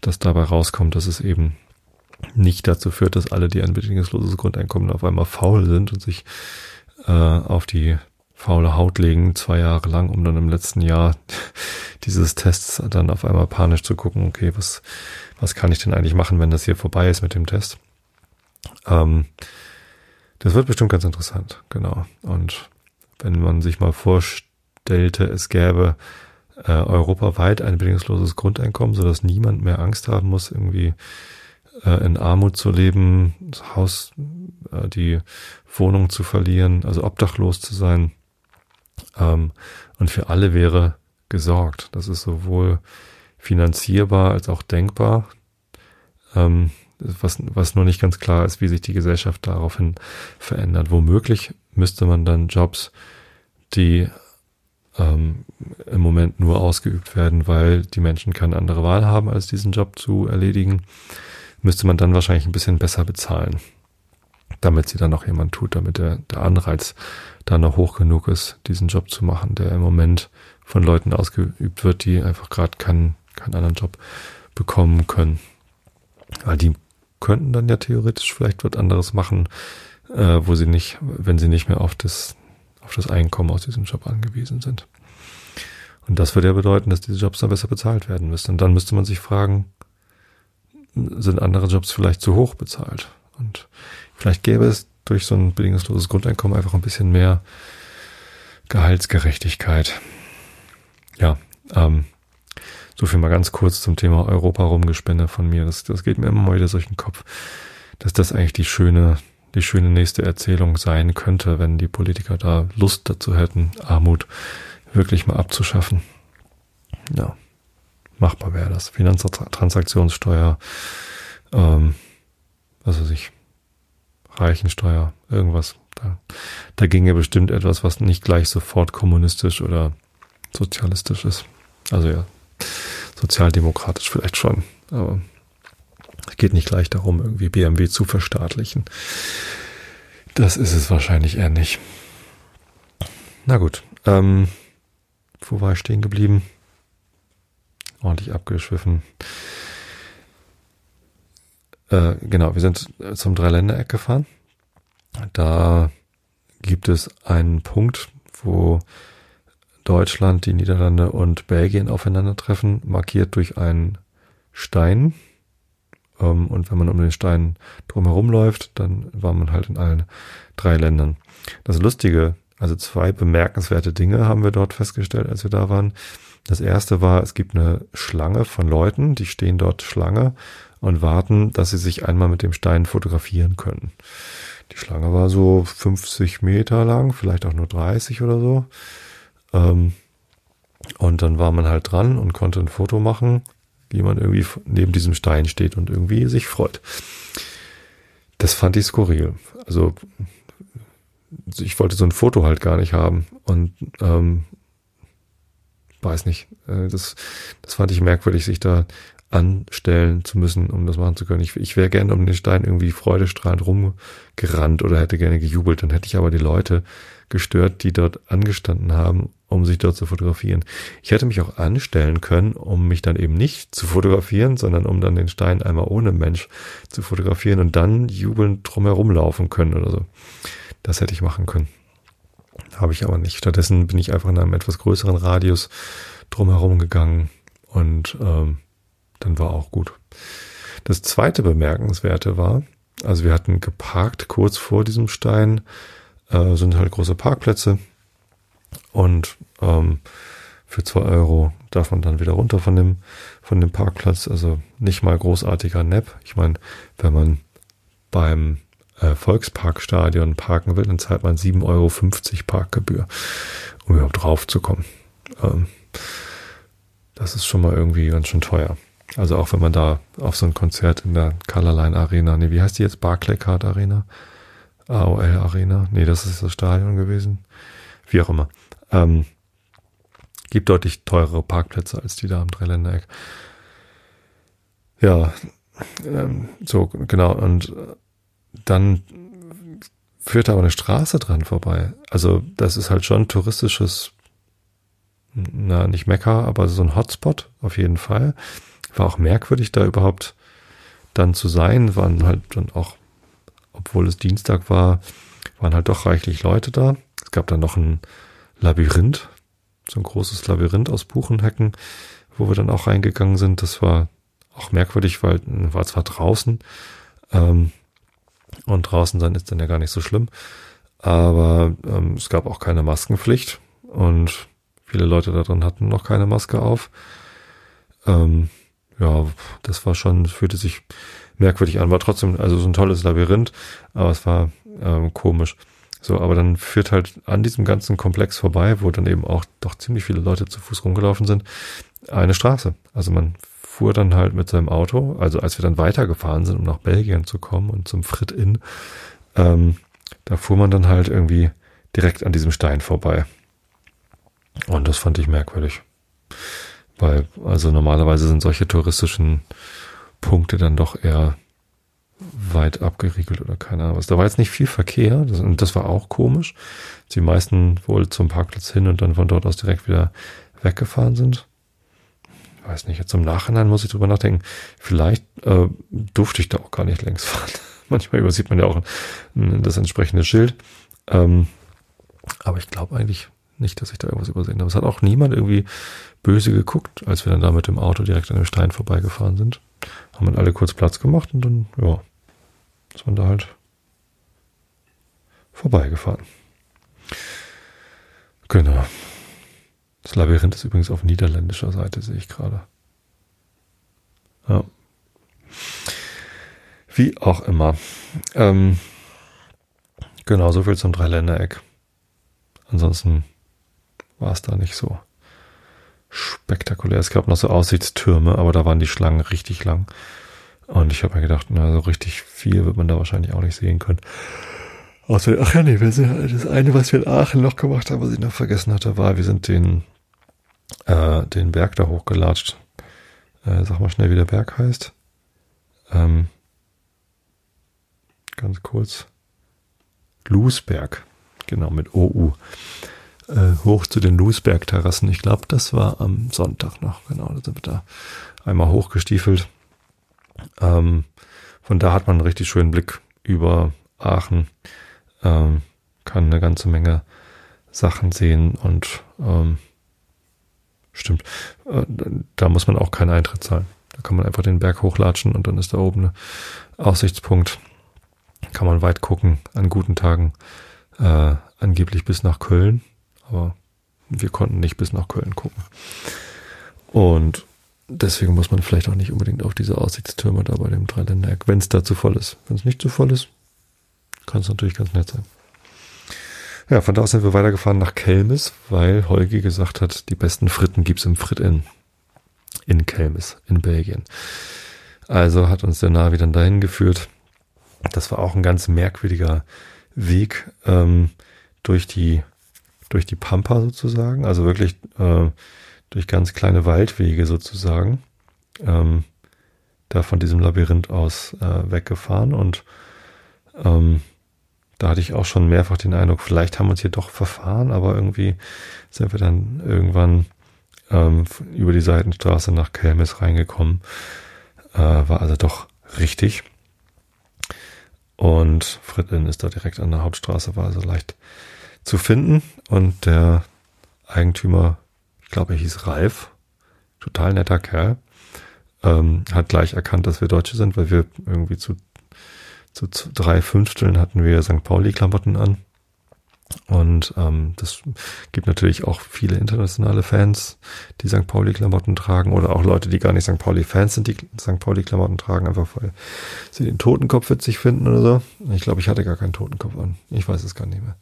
dass dabei rauskommt, dass es eben nicht dazu führt, dass alle, die ein bedingungsloses Grundeinkommen auf einmal faul sind und sich äh, auf die faule Haut legen, zwei Jahre lang, um dann im letzten Jahr dieses Tests dann auf einmal panisch zu gucken, okay, was, was kann ich denn eigentlich machen, wenn das hier vorbei ist mit dem Test? Ähm, das wird bestimmt ganz interessant, genau. Und wenn man sich mal vorstellte, es gäbe äh, europaweit ein bedingungsloses Grundeinkommen, so dass niemand mehr Angst haben muss, irgendwie äh, in Armut zu leben, das Haus, äh, die Wohnung zu verlieren, also obdachlos zu sein. Ähm, und für alle wäre gesorgt. Das ist sowohl finanzierbar als auch denkbar. Ähm, was, was nur nicht ganz klar ist, wie sich die Gesellschaft daraufhin verändert. Womöglich müsste man dann Jobs, die ähm, im Moment nur ausgeübt werden, weil die Menschen keine andere Wahl haben, als diesen Job zu erledigen, müsste man dann wahrscheinlich ein bisschen besser bezahlen, damit sie dann auch jemand tut, damit der, der Anreiz da noch hoch genug ist, diesen Job zu machen, der im Moment von Leuten ausgeübt wird, die einfach gerade keinen, keinen anderen Job bekommen können. Weil die könnten dann ja theoretisch vielleicht was anderes machen, äh, wo sie nicht, wenn sie nicht mehr auf das, auf das Einkommen aus diesem Job angewiesen sind. Und das würde ja bedeuten, dass diese Jobs dann besser bezahlt werden müssten. Und dann müsste man sich fragen, sind andere Jobs vielleicht zu hoch bezahlt. Und vielleicht gäbe es durch so ein bedingungsloses Grundeinkommen einfach ein bisschen mehr Gehaltsgerechtigkeit. Ja, ähm, so viel mal ganz kurz zum Thema Europa rumgespinne von mir. Das, das geht mir immer mal wieder durch den Kopf, dass das eigentlich die schöne, die schöne nächste Erzählung sein könnte, wenn die Politiker da Lust dazu hätten, Armut wirklich mal abzuschaffen. Ja machbar wäre das. Finanztransaktionssteuer, ähm, was weiß ich, Reichensteuer, irgendwas. Da, da ginge bestimmt etwas, was nicht gleich sofort kommunistisch oder sozialistisch ist. Also ja, sozialdemokratisch vielleicht schon, aber es geht nicht gleich darum, irgendwie BMW zu verstaatlichen. Das ist es wahrscheinlich eher nicht. Na gut, ähm, wo war ich stehen geblieben? Ordentlich abgeschwiffen. Äh, genau, wir sind zum Dreiländereck gefahren. Da gibt es einen Punkt, wo Deutschland, die Niederlande und Belgien aufeinandertreffen, markiert durch einen Stein. Ähm, und wenn man um den Stein drumherum läuft, dann war man halt in allen drei Ländern. Das Lustige, also zwei bemerkenswerte Dinge haben wir dort festgestellt, als wir da waren. Das erste war, es gibt eine Schlange von Leuten, die stehen dort Schlange und warten, dass sie sich einmal mit dem Stein fotografieren können. Die Schlange war so 50 Meter lang, vielleicht auch nur 30 oder so. Ähm, und dann war man halt dran und konnte ein Foto machen, wie man irgendwie neben diesem Stein steht und irgendwie sich freut. Das fand ich skurril. Also ich wollte so ein Foto halt gar nicht haben und ähm, weiß nicht. Äh, das, das fand ich merkwürdig, sich da anstellen zu müssen, um das machen zu können. Ich, ich wäre gerne um den Stein irgendwie freudestrahlend rumgerannt oder hätte gerne gejubelt. Dann hätte ich aber die Leute gestört, die dort angestanden haben, um sich dort zu fotografieren. Ich hätte mich auch anstellen können, um mich dann eben nicht zu fotografieren, sondern um dann den Stein einmal ohne Mensch zu fotografieren und dann jubelnd drumherum laufen können oder so. Das hätte ich machen können. Habe ich aber nicht. Stattdessen bin ich einfach in einem etwas größeren Radius drumherum gegangen und ähm, dann war auch gut. Das zweite Bemerkenswerte war, also wir hatten geparkt kurz vor diesem Stein, äh, sind halt große Parkplätze und ähm, für zwei Euro darf man dann wieder runter von dem, von dem Parkplatz. Also nicht mal großartiger Nap. Ich meine, wenn man beim äh, Volksparkstadion parken will, dann zahlt man 7,50 Euro Parkgebühr, um überhaupt draufzukommen. Ähm, das ist schon mal irgendwie ganz schön teuer. Also auch wenn man da auf so ein Konzert in der Colorline Arena, nee, wie heißt die jetzt? Barclaycard Arena? AOL Arena? Nee, das ist das Stadion gewesen. Wie auch immer. Ähm, gibt deutlich teurere Parkplätze als die da am Dreiländereck. Ja, ähm, so, genau. Und dann führt aber eine Straße dran vorbei. Also das ist halt schon touristisches, na, nicht Mekka, aber so ein Hotspot auf jeden Fall. War auch merkwürdig, da überhaupt dann zu sein. Waren halt dann auch, obwohl es Dienstag war, waren halt doch reichlich Leute da. Es gab dann noch ein Labyrinth, so ein großes Labyrinth aus Buchenhecken, wo wir dann auch reingegangen sind. Das war auch merkwürdig, weil war zwar draußen ähm, und draußen sein ist dann ja gar nicht so schlimm, aber ähm, es gab auch keine Maskenpflicht und viele Leute da drin hatten noch keine Maske auf. Ähm, ja, das war schon, fühlte sich merkwürdig an, war trotzdem, also so ein tolles Labyrinth, aber es war ähm, komisch. So, aber dann führt halt an diesem ganzen Komplex vorbei, wo dann eben auch doch ziemlich viele Leute zu Fuß rumgelaufen sind, eine Straße. Also man fuhr dann halt mit seinem Auto, also als wir dann weitergefahren sind, um nach Belgien zu kommen und zum Frit Inn, ähm, da fuhr man dann halt irgendwie direkt an diesem Stein vorbei. Und das fand ich merkwürdig. Weil, also normalerweise sind solche touristischen Punkte dann doch eher weit abgeriegelt oder keine Ahnung was. Da war jetzt nicht viel Verkehr das, und das war auch komisch. Die meisten wohl zum Parkplatz hin und dann von dort aus direkt wieder weggefahren sind. Weiß nicht, jetzt im Nachhinein muss ich drüber nachdenken. Vielleicht äh, durfte ich da auch gar nicht längs fahren. Manchmal übersieht man ja auch das entsprechende Schild. Ähm, aber ich glaube eigentlich nicht, dass ich da irgendwas übersehen habe. Es hat auch niemand irgendwie böse geguckt, als wir dann da mit dem Auto direkt an dem Stein vorbeigefahren sind. Haben dann alle kurz Platz gemacht und dann, ja, ist man da halt vorbeigefahren. Genau. Das Labyrinth ist übrigens auf niederländischer Seite, sehe ich gerade. Ja. Wie auch immer. Ähm, genau, so viel zum Dreiländereck. Ansonsten war es da nicht so spektakulär. Es gab noch so Aussichtstürme, aber da waren die Schlangen richtig lang. Und ich habe mir gedacht, na, so richtig viel wird man da wahrscheinlich auch nicht sehen können. Außer, ach ja, nee, das eine, was wir in Aachen noch gemacht haben, was ich noch vergessen hatte, war, wir sind den, äh, den Berg da hochgelatscht. Äh, sag mal schnell, wie der Berg heißt. Ähm, ganz kurz. Lusberg. Genau, mit OU äh, hoch zu den Lusberg-Terrassen. Ich glaube, das war am Sonntag noch. Genau, da sind wir da einmal hochgestiefelt. Ähm, von da hat man einen richtig schönen Blick über Aachen. Ähm, kann eine ganze Menge Sachen sehen und ähm, stimmt, äh, da muss man auch keinen Eintritt zahlen. Da kann man einfach den Berg hochlatschen und dann ist da oben ein Aussichtspunkt. Kann man weit gucken an guten Tagen, äh, angeblich bis nach Köln aber wir konnten nicht bis nach Köln gucken. Und deswegen muss man vielleicht auch nicht unbedingt auf diese Aussichtstürme da bei dem Dreiländereck, wenn es da zu voll ist. Wenn es nicht zu voll ist, kann es natürlich ganz nett sein. Ja, von da aus sind wir weitergefahren nach Kelmis, weil Holgi gesagt hat, die besten Fritten gibt's im Frit-In. In Kelmis, in Belgien. Also hat uns der Navi dann dahin geführt. Das war auch ein ganz merkwürdiger Weg ähm, durch die durch die Pampa sozusagen, also wirklich äh, durch ganz kleine Waldwege sozusagen. Ähm, da von diesem Labyrinth aus äh, weggefahren und ähm, da hatte ich auch schon mehrfach den Eindruck, vielleicht haben wir uns hier doch verfahren, aber irgendwie sind wir dann irgendwann ähm, über die Seitenstraße nach Kelmis reingekommen. Äh, war also doch richtig. Und Frittlin ist da direkt an der Hauptstraße, war also leicht zu finden. Und der Eigentümer, ich glaube, er hieß Ralf, total netter Kerl, ähm, hat gleich erkannt, dass wir Deutsche sind, weil wir irgendwie zu zu drei Fünfteln hatten wir St. Pauli-Klamotten an. Und ähm, das gibt natürlich auch viele internationale Fans, die St. Pauli-Klamotten tragen oder auch Leute, die gar nicht St. Pauli-Fans sind, die St. Pauli-Klamotten tragen, einfach weil sie den Totenkopf witzig finden oder so. Ich glaube, ich hatte gar keinen Totenkopf an. Ich weiß es gar nicht mehr.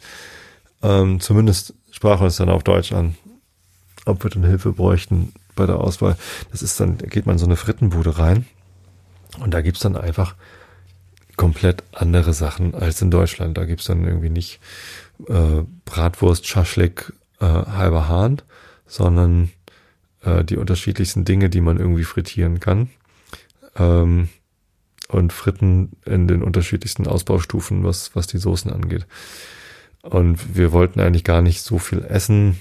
Ähm, zumindest sprach uns dann auf Deutsch an, ob wir denn Hilfe bräuchten bei der Auswahl. Das ist dann, geht man in so eine Frittenbude rein und da gibt's dann einfach komplett andere Sachen als in Deutschland. Da gibt's dann irgendwie nicht äh, Bratwurst, Schaschlik, äh, halber Hahn, sondern äh, die unterschiedlichsten Dinge, die man irgendwie frittieren kann. Ähm, und Fritten in den unterschiedlichsten Ausbaustufen, was, was die Soßen angeht. Und wir wollten eigentlich gar nicht so viel essen,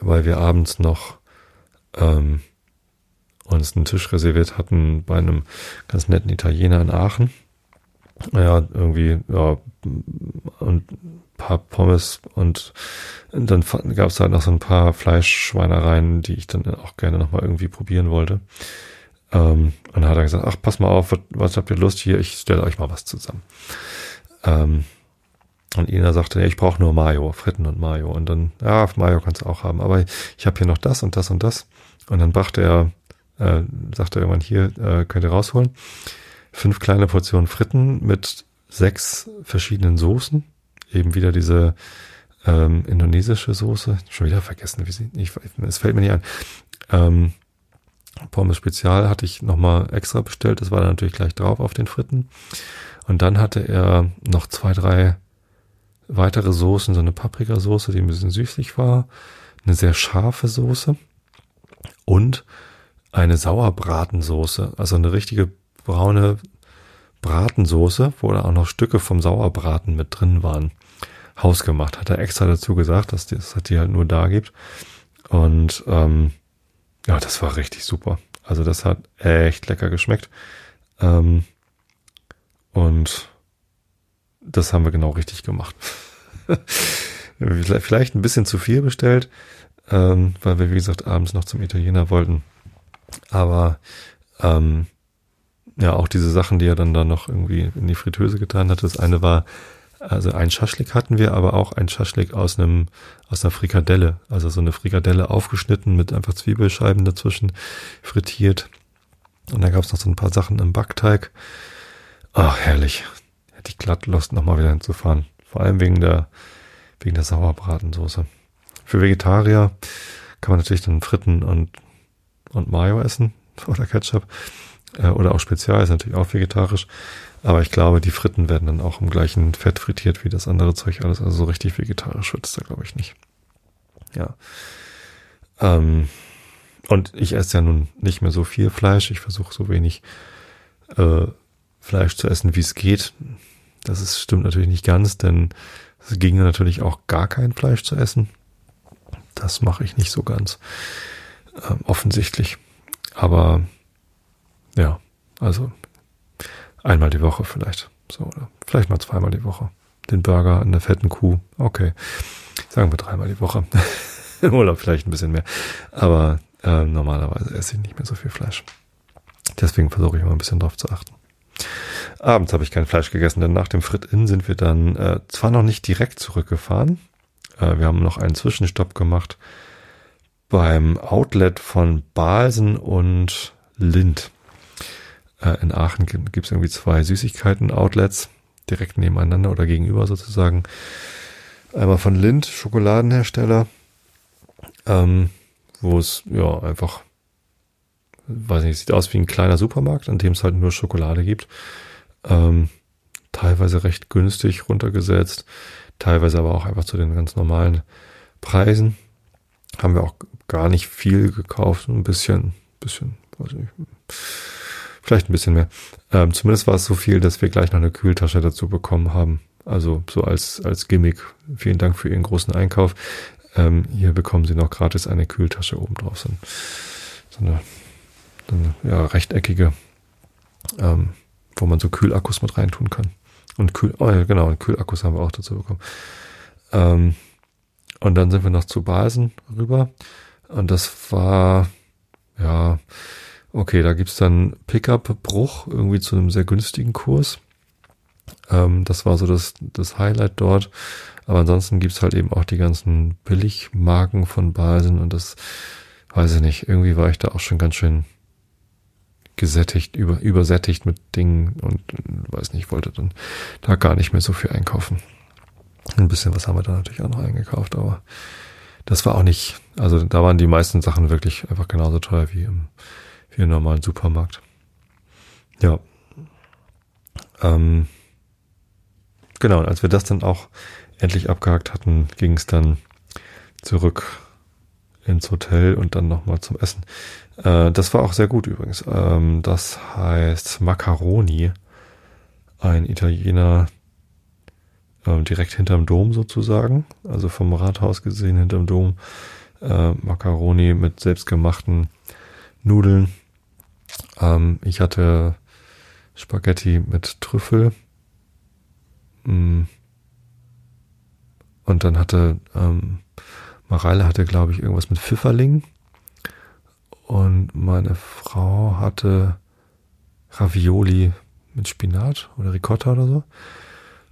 weil wir abends noch ähm, uns einen Tisch reserviert hatten bei einem ganz netten Italiener in Aachen ja, irgendwie, ja, und ein paar Pommes und dann gab es halt noch so ein paar Fleischschweinereien, die ich dann auch gerne nochmal irgendwie probieren wollte. Ähm, und dann hat er gesagt, ach, pass mal auf, was, was habt ihr Lust hier? Ich stelle euch mal was zusammen. Ähm, und Ina sagte, ich brauche nur Mayo, Fritten und Mayo. Und dann, ja, Mayo kannst du auch haben, aber ich habe hier noch das und das und das. Und dann brachte er, äh, sagte irgendwann, hier, äh, könnt ihr rausholen fünf kleine Portionen Fritten mit sechs verschiedenen Soßen. Eben wieder diese ähm, indonesische Soße. Schon wieder vergessen, wie sie. Ich, es fällt mir nicht ein. Ähm, Pommes Spezial hatte ich nochmal extra bestellt. Das war dann natürlich gleich drauf auf den Fritten. Und dann hatte er noch zwei, drei weitere Soßen. So eine Paprikasoße, die ein bisschen süßlich war. Eine sehr scharfe Soße. Und eine Sauerbratensoße. Also eine richtige braune Bratensoße, wo da auch noch Stücke vom Sauerbraten mit drin waren. Hausgemacht, hat er extra dazu gesagt, dass das die halt nur da gibt. Und ähm, ja, das war richtig super. Also das hat echt lecker geschmeckt. Ähm, und das haben wir genau richtig gemacht. Vielleicht ein bisschen zu viel bestellt, ähm, weil wir, wie gesagt, abends noch zum Italiener wollten. Aber ähm, ja auch diese Sachen, die er dann da noch irgendwie in die Fritteuse getan hat. Das eine war, also ein Schaschlik hatten wir, aber auch ein Schaschlik aus einem, aus einer Frikadelle. Also so eine Frikadelle aufgeschnitten mit einfach Zwiebelscheiben dazwischen frittiert. Und da gab es noch so ein paar Sachen im Backteig. Ach, herrlich. Hätte ich glatt Lust, nochmal wieder hinzufahren. Vor allem wegen der, wegen der Sauerbratensoße. Für Vegetarier kann man natürlich dann Fritten und, und Mayo essen oder Ketchup. Äh, oder auch Spezial, ist natürlich auch vegetarisch. Aber ich glaube, die Fritten werden dann auch im gleichen Fett frittiert wie das andere Zeug alles. Also so richtig vegetarisch wird es da, glaube ich, nicht. Ja. Ähm, und ich esse ja nun nicht mehr so viel Fleisch. Ich versuche so wenig äh, Fleisch zu essen, wie es geht. Das ist, stimmt natürlich nicht ganz, denn es ging natürlich auch gar kein Fleisch zu essen. Das mache ich nicht so ganz äh, offensichtlich. Aber ja, also einmal die Woche vielleicht. So, oder vielleicht mal zweimal die Woche. Den Burger in der fetten Kuh. Okay. Sagen wir dreimal die Woche. oder vielleicht ein bisschen mehr. Aber äh, normalerweise esse ich nicht mehr so viel Fleisch. Deswegen versuche ich immer ein bisschen drauf zu achten. Abends habe ich kein Fleisch gegessen, denn nach dem Frit-In sind wir dann äh, zwar noch nicht direkt zurückgefahren. Äh, wir haben noch einen Zwischenstopp gemacht beim Outlet von Balsen und Lind. Äh, in Aachen gibt es irgendwie zwei Süßigkeiten-Outlets. direkt nebeneinander oder gegenüber sozusagen. Einmal von Lind, Schokoladenhersteller, ähm, wo es ja einfach, weiß nicht, sieht aus wie ein kleiner Supermarkt, an dem es halt nur Schokolade gibt. Ähm, teilweise recht günstig runtergesetzt, teilweise aber auch einfach zu den ganz normalen Preisen. Haben wir auch gar nicht viel gekauft, ein bisschen, bisschen, weiß nicht, vielleicht ein bisschen mehr. Ähm, zumindest war es so viel, dass wir gleich noch eine Kühltasche dazu bekommen haben. Also so als, als Gimmick. Vielen Dank für Ihren großen Einkauf. Ähm, hier bekommen Sie noch gratis eine Kühltasche oben drauf. So, eine, so eine ja, rechteckige, ähm, wo man so Kühlakkus mit reintun kann. Und Kühl, oh ja, genau, und Kühlakkus haben wir auch dazu bekommen. Ähm, und dann sind wir noch zu Basen rüber. Und das war, ja, okay, da gibt's dann Pickup-Bruch irgendwie zu einem sehr günstigen Kurs. Ähm, das war so das, das Highlight dort. Aber ansonsten gibt's halt eben auch die ganzen Billigmarken von Basen und das weiß ich nicht. Irgendwie war ich da auch schon ganz schön gesättigt, über, übersättigt mit Dingen und weiß nicht, wollte dann da gar nicht mehr so viel einkaufen. Ein bisschen was haben wir da natürlich auch noch eingekauft, aber das war auch nicht, also da waren die meisten Sachen wirklich einfach genauso teuer wie im, wie im normalen Supermarkt. Ja. Ähm, genau, und als wir das dann auch endlich abgehakt hatten, ging es dann zurück ins Hotel und dann nochmal zum Essen. Äh, das war auch sehr gut übrigens. Ähm, das heißt Macaroni, ein Italiener äh, direkt hinterm Dom sozusagen, also vom Rathaus gesehen hinterm Dom. Äh, Macaroni mit selbstgemachten Nudeln. Ähm, ich hatte Spaghetti mit Trüffel. Mm. Und dann hatte ähm, Mareile hatte, glaube ich, irgendwas mit Pfifferling. Und meine Frau hatte Ravioli mit Spinat oder Ricotta oder so.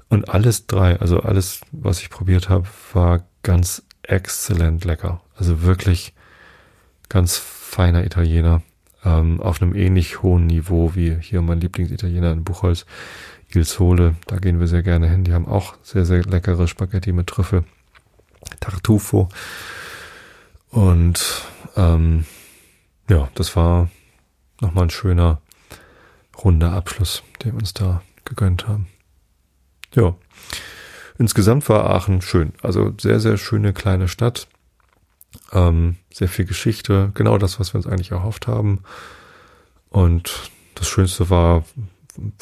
Und alles drei, also alles, was ich probiert habe, war ganz exzellent lecker. Also wirklich ganz feiner Italiener. Ähm, auf einem ähnlich hohen Niveau wie hier mein Lieblingsitaliener in Buchholz, Il Sole. Da gehen wir sehr gerne hin. Die haben auch sehr, sehr leckere Spaghetti mit Trüffel. Tartufo. Und ähm, ja, das war nochmal ein schöner, runder Abschluss, den wir uns da gegönnt haben. Ja, insgesamt war Aachen schön. Also sehr, sehr schöne kleine Stadt. Ähm, sehr viel Geschichte, genau das, was wir uns eigentlich erhofft haben. Und das Schönste war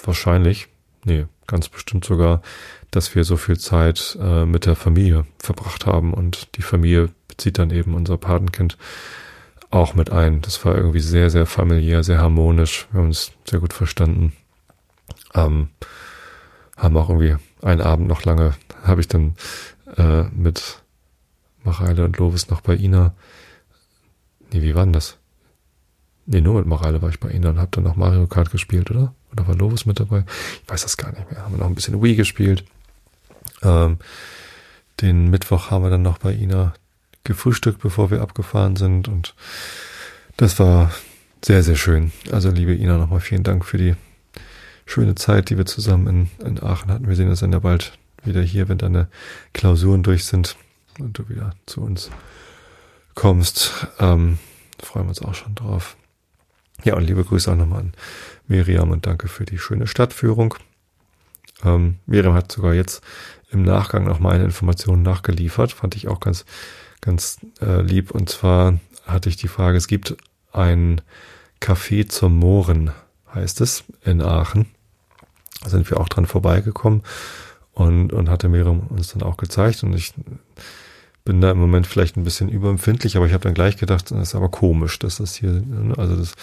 wahrscheinlich, nee, ganz bestimmt sogar, dass wir so viel Zeit äh, mit der Familie verbracht haben und die Familie bezieht dann eben unser Patenkind auch mit ein. Das war irgendwie sehr, sehr familiär, sehr harmonisch. Wir haben uns sehr gut verstanden. Ähm, haben auch irgendwie einen Abend noch lange, habe ich dann äh, mit Mareile und Lovis noch bei Ina. Nee, wie war denn das? Nee, nur mit Mareile war ich bei Ina und habe dann noch Mario Kart gespielt, oder? Oder war Lovis mit dabei? Ich weiß das gar nicht mehr. Haben wir noch ein bisschen Wii gespielt. Ähm, den Mittwoch haben wir dann noch bei Ina gefrühstückt, bevor wir abgefahren sind und das war sehr, sehr schön. Also liebe Ina, nochmal vielen Dank für die schöne Zeit, die wir zusammen in, in Aachen hatten. Wir sehen uns dann ja bald wieder hier, wenn deine Klausuren durch sind und du wieder zu uns kommst. Ähm, freuen wir uns auch schon drauf. Ja, und liebe Grüße auch nochmal an Miriam und danke für die schöne Stadtführung. Ähm, Miriam hat sogar jetzt im Nachgang noch mal eine Information nachgeliefert, fand ich auch ganz, ganz äh, lieb. Und zwar hatte ich die Frage, es gibt ein Café zum Mohren, heißt es, in Aachen. Da sind wir auch dran vorbeigekommen und, und hatte Miriam uns dann auch gezeigt und ich bin da im Moment vielleicht ein bisschen überempfindlich, aber ich habe dann gleich gedacht, das ist aber komisch, dass das hier, ne, also das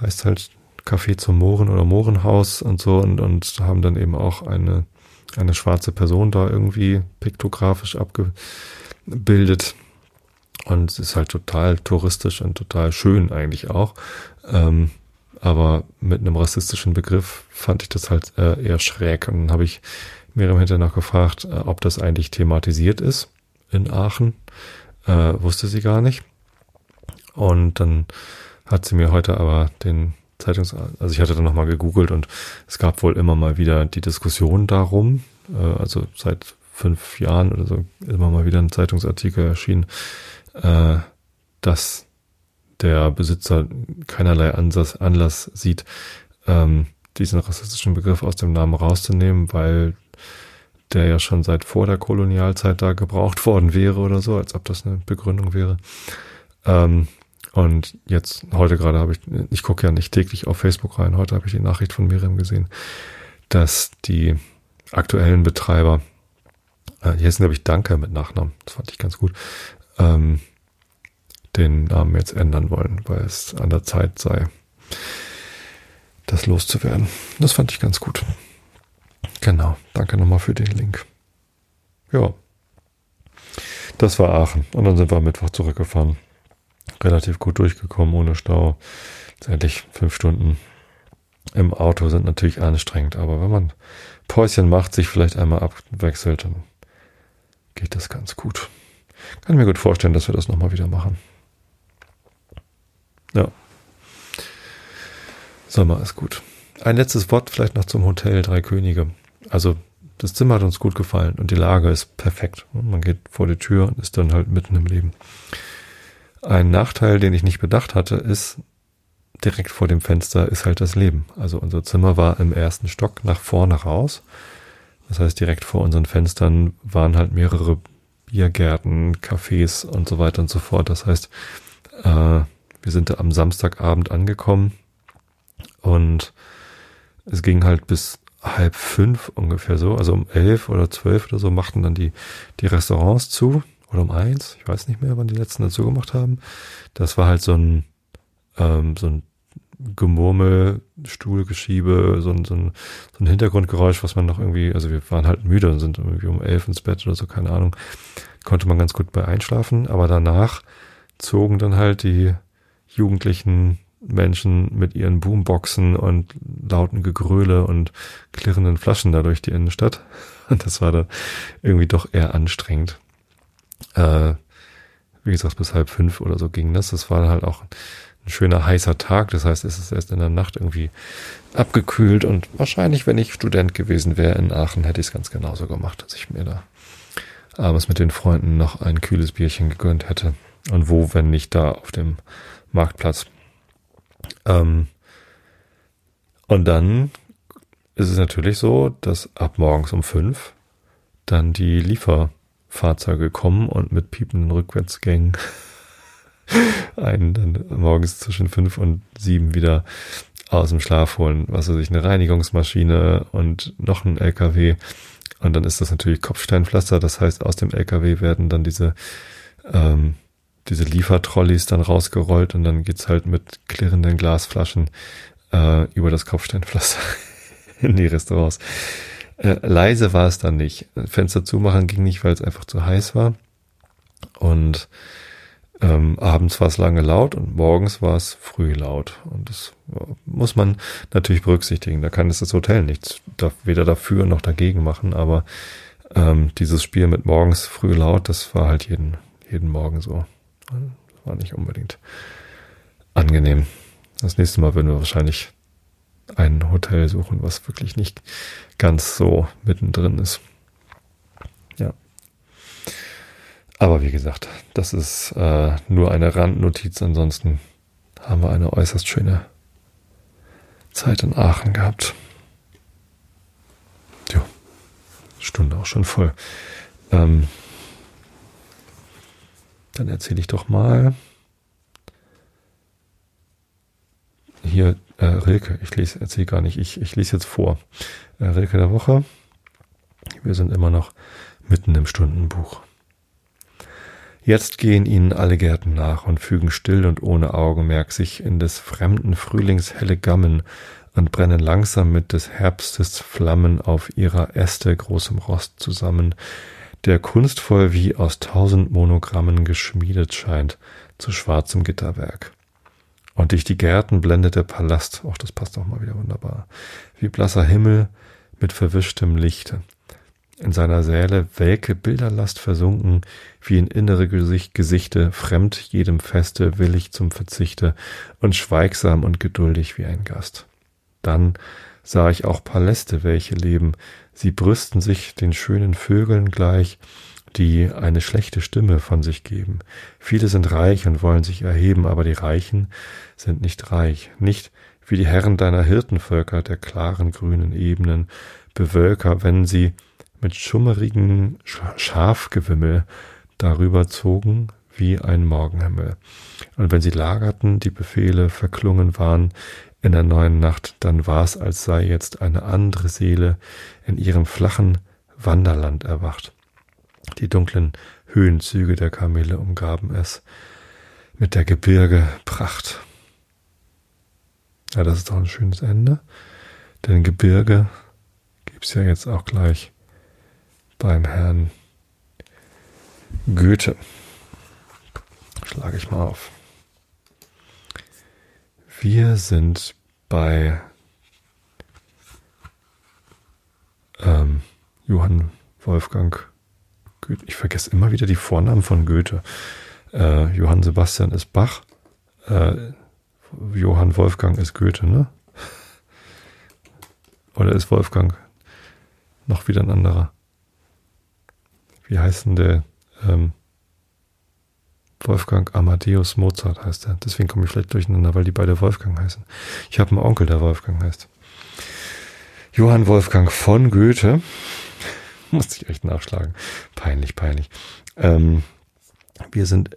heißt halt Café zum Mohren oder Mohrenhaus und so und, und haben dann eben auch eine, eine schwarze Person da irgendwie piktografisch abgebildet. Und es ist halt total touristisch und total schön eigentlich auch. Ähm, aber mit einem rassistischen Begriff fand ich das halt äh, eher schräg. Und dann habe ich Miriam hinterher noch gefragt, äh, ob das eigentlich thematisiert ist in Aachen. Äh, wusste sie gar nicht. Und dann hat sie mir heute aber den Zeitungs, also ich hatte dann nochmal gegoogelt und es gab wohl immer mal wieder die Diskussion darum, äh, also seit fünf Jahren oder so immer mal wieder ein Zeitungsartikel erschienen, äh, dass der Besitzer keinerlei Ansatz, Anlass sieht, ähm, diesen rassistischen Begriff aus dem Namen rauszunehmen, weil der ja schon seit vor der Kolonialzeit da gebraucht worden wäre oder so, als ob das eine Begründung wäre. Ähm, und jetzt, heute gerade habe ich, ich gucke ja nicht täglich auf Facebook rein, heute habe ich die Nachricht von Miriam gesehen, dass die aktuellen Betreiber, äh, hier ist glaube ich Danke mit Nachnamen, das fand ich ganz gut, ähm, den Namen jetzt ändern wollen, weil es an der Zeit sei, das loszuwerden. Das fand ich ganz gut. Genau, danke nochmal für den Link. Ja, das war Aachen und dann sind wir am Mittwoch zurückgefahren. Relativ gut durchgekommen, ohne Stau. Letztendlich fünf Stunden im Auto sind natürlich anstrengend, aber wenn man Päuschen macht, sich vielleicht einmal abwechselt, dann geht das ganz gut. Kann mir gut vorstellen, dass wir das nochmal wieder machen. Ja. Sommer ist gut. Ein letztes Wort vielleicht noch zum Hotel Drei Könige. Also das Zimmer hat uns gut gefallen und die Lage ist perfekt. Man geht vor die Tür und ist dann halt mitten im Leben. Ein Nachteil, den ich nicht bedacht hatte, ist, direkt vor dem Fenster ist halt das Leben. Also unser Zimmer war im ersten Stock nach vorne raus. Das heißt, direkt vor unseren Fenstern waren halt mehrere Biergärten, Cafés und so weiter und so fort. Das heißt, äh, wir sind da am Samstagabend angekommen und es ging halt bis halb fünf ungefähr so, also um elf oder zwölf oder so machten dann die, die Restaurants zu oder um eins, ich weiß nicht mehr, wann die letzten dazu gemacht haben. Das war halt so ein, ähm, so ein Gemurmel, Stuhlgeschiebe, so ein, so, ein, so ein Hintergrundgeräusch, was man noch irgendwie, also wir waren halt müde und sind irgendwie um elf ins Bett oder so, keine Ahnung, konnte man ganz gut bei einschlafen, aber danach zogen dann halt die jugendlichen Menschen mit ihren Boomboxen und lauten Gegröle und klirrenden Flaschen da durch die Innenstadt. Und das war da irgendwie doch eher anstrengend. Äh, wie gesagt, bis halb fünf oder so ging das. Das war halt auch ein schöner heißer Tag. Das heißt, es ist erst in der Nacht irgendwie abgekühlt und wahrscheinlich, wenn ich Student gewesen wäre in Aachen, hätte ich es ganz genauso gemacht, dass ich mir da abends mit den Freunden noch ein kühles Bierchen gegönnt hätte. Und wo, wenn nicht da auf dem Marktplatz. Ähm, und dann ist es natürlich so, dass ab morgens um fünf dann die Lieferfahrzeuge kommen und mit piependen Rückwärtsgängen einen dann morgens zwischen fünf und sieben wieder aus dem Schlaf holen. Was weiß ich, eine Reinigungsmaschine und noch ein LKW. Und dann ist das natürlich Kopfsteinpflaster. Das heißt, aus dem LKW werden dann diese ähm, diese Liefertrolleys dann rausgerollt und dann geht's halt mit klirrenden Glasflaschen äh, über das Kopfsteinpflaster in die Restaurants. Äh, leise war es dann nicht. Fenster zumachen ging nicht, weil es einfach zu heiß war. Und ähm, abends war es lange laut und morgens war es früh laut. Und das muss man natürlich berücksichtigen. Da kann es das Hotel nichts da, weder dafür noch dagegen machen, aber ähm, dieses Spiel mit morgens früh laut, das war halt jeden, jeden Morgen so. Das war nicht unbedingt angenehm. Das nächste Mal würden wir wahrscheinlich ein Hotel suchen, was wirklich nicht ganz so mittendrin ist. Ja. Aber wie gesagt, das ist äh, nur eine Randnotiz. Ansonsten haben wir eine äußerst schöne Zeit in Aachen gehabt. Ja, Stunde auch schon voll. Ähm, dann erzähle ich doch mal. Hier, äh, Rilke, ich lese, erzähle gar nicht, ich, ich lese jetzt vor. Äh, Rilke der Woche. Wir sind immer noch mitten im Stundenbuch. Jetzt gehen ihnen alle Gärten nach und fügen still und ohne Augenmerk sich in des fremden Frühlings helle Gammen und brennen langsam mit des Herbstes Flammen auf ihrer Äste großem Rost zusammen, der kunstvoll wie aus tausend Monogrammen geschmiedet scheint zu schwarzem Gitterwerk. Und durch die Gärten blendet der Palast, auch das passt auch mal wieder wunderbar, wie blasser Himmel mit verwischtem Lichte. in seiner Säle welke Bilderlast versunken, wie in innere Gesicht, Gesichte, fremd jedem Feste, willig zum Verzichte und schweigsam und geduldig wie ein Gast. Dann sah ich auch Paläste, welche leben, sie brüsten sich den schönen Vögeln gleich, die eine schlechte Stimme von sich geben. Viele sind reich und wollen sich erheben, aber die Reichen sind nicht reich, nicht wie die Herren deiner Hirtenvölker der klaren grünen Ebenen, Bewölker, wenn sie mit schummerigen Schafgewimmel darüber zogen wie ein Morgenhimmel. Und wenn sie lagerten, die Befehle verklungen waren in der neuen Nacht, dann war's, als sei jetzt eine andere Seele in ihrem flachen Wanderland erwacht. Die dunklen Höhenzüge der Kamele umgaben es mit der Gebirge Pracht. Ja, das ist doch ein schönes Ende. Denn Gebirge gibt's ja jetzt auch gleich beim Herrn Goethe. Schlage ich mal auf. Wir sind bei ähm, Johann Wolfgang Goethe. Ich vergesse immer wieder die Vornamen von Goethe. Äh, Johann Sebastian ist Bach. Äh, Johann Wolfgang ist Goethe, ne? Oder ist Wolfgang noch wieder ein anderer? Wie heißt denn der? Ähm, Wolfgang Amadeus Mozart heißt er. Deswegen komme ich vielleicht durcheinander, weil die beide Wolfgang heißen. Ich habe einen Onkel, der Wolfgang heißt. Johann Wolfgang von Goethe. Musste ich echt nachschlagen. Peinlich, peinlich. Ähm, wir sind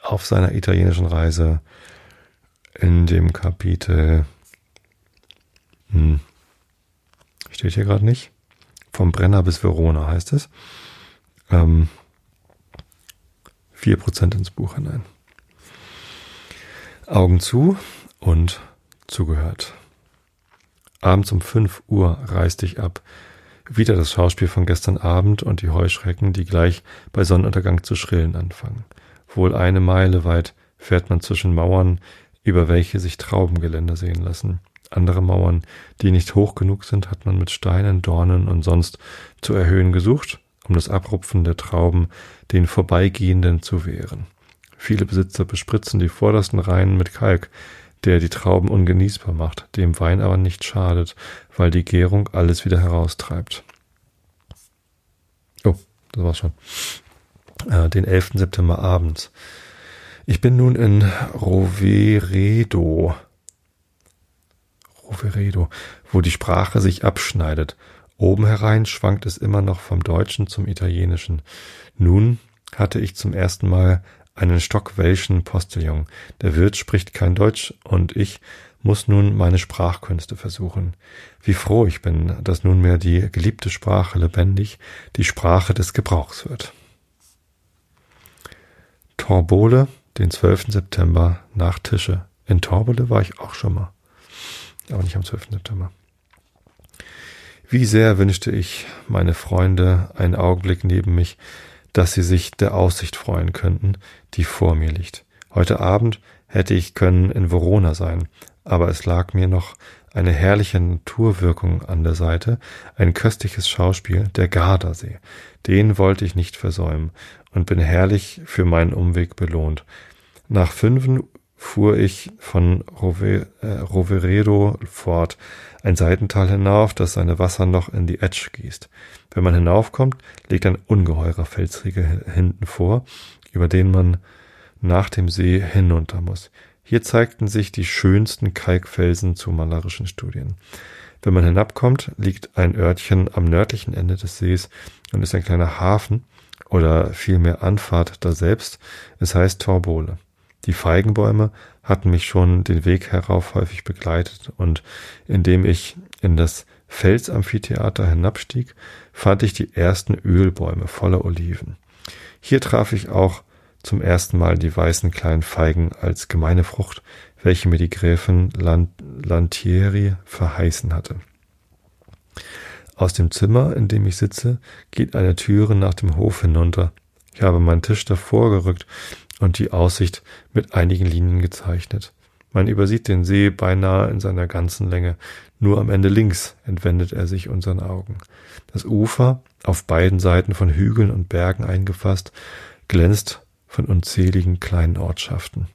auf seiner italienischen Reise in dem Kapitel. Hm, steht hier gerade nicht. Vom Brenner bis Verona heißt es. Ähm, 4% ins Buch hinein. Augen zu und zugehört. Abends um 5 Uhr reiste ich ab. Wieder das Schauspiel von gestern Abend und die Heuschrecken, die gleich bei Sonnenuntergang zu schrillen anfangen. Wohl eine Meile weit fährt man zwischen Mauern, über welche sich Traubengeländer sehen lassen. Andere Mauern, die nicht hoch genug sind, hat man mit Steinen, Dornen und sonst zu erhöhen gesucht um das Abrupfen der Trauben den Vorbeigehenden zu wehren. Viele Besitzer bespritzen die vordersten Reihen mit Kalk, der die Trauben ungenießbar macht, dem Wein aber nicht schadet, weil die Gärung alles wieder heraustreibt. Oh, das war's schon. Äh, den 11. September abends. Ich bin nun in Roveredo. Roveredo, wo die Sprache sich abschneidet Oben herein schwankt es immer noch vom Deutschen zum Italienischen. Nun hatte ich zum ersten Mal einen stockwelschen Postillon. Der Wirt spricht kein Deutsch und ich muss nun meine Sprachkünste versuchen. Wie froh ich bin, dass nunmehr die geliebte Sprache lebendig die Sprache des Gebrauchs wird. Torbole, den 12. September nach Tische. In Torbole war ich auch schon mal. Aber nicht am 12. September. Wie sehr wünschte ich, meine Freunde, einen Augenblick neben mich, dass sie sich der Aussicht freuen könnten, die vor mir liegt. Heute Abend hätte ich können in Verona sein, aber es lag mir noch eine herrliche Naturwirkung an der Seite, ein köstliches Schauspiel, der Gardasee. Den wollte ich nicht versäumen und bin herrlich für meinen Umweg belohnt. Nach fünfen fuhr ich von äh, Roveredo fort, ein Seitental hinauf, das seine Wasser noch in die Etsch gießt. Wenn man hinaufkommt, liegt ein ungeheurer Felsriegel hinten vor, über den man nach dem See hinunter muss. Hier zeigten sich die schönsten Kalkfelsen zu malerischen Studien. Wenn man hinabkommt, liegt ein Örtchen am nördlichen Ende des Sees und ist ein kleiner Hafen oder vielmehr Anfahrt daselbst. Es heißt Torbole. Die Feigenbäume hatten mich schon den Weg herauf häufig begleitet, und indem ich in das Felsamphitheater hinabstieg, fand ich die ersten Ölbäume voller Oliven. Hier traf ich auch zum ersten Mal die weißen kleinen Feigen als gemeine Frucht, welche mir die Gräfin Lantieri verheißen hatte. Aus dem Zimmer, in dem ich sitze, geht eine Türe nach dem Hof hinunter. Ich habe meinen Tisch davor gerückt und die Aussicht mit einigen Linien gezeichnet. Man übersieht den See beinahe in seiner ganzen Länge. Nur am Ende links entwendet er sich unseren Augen. Das Ufer, auf beiden Seiten von Hügeln und Bergen eingefasst, glänzt von unzähligen kleinen Ortschaften.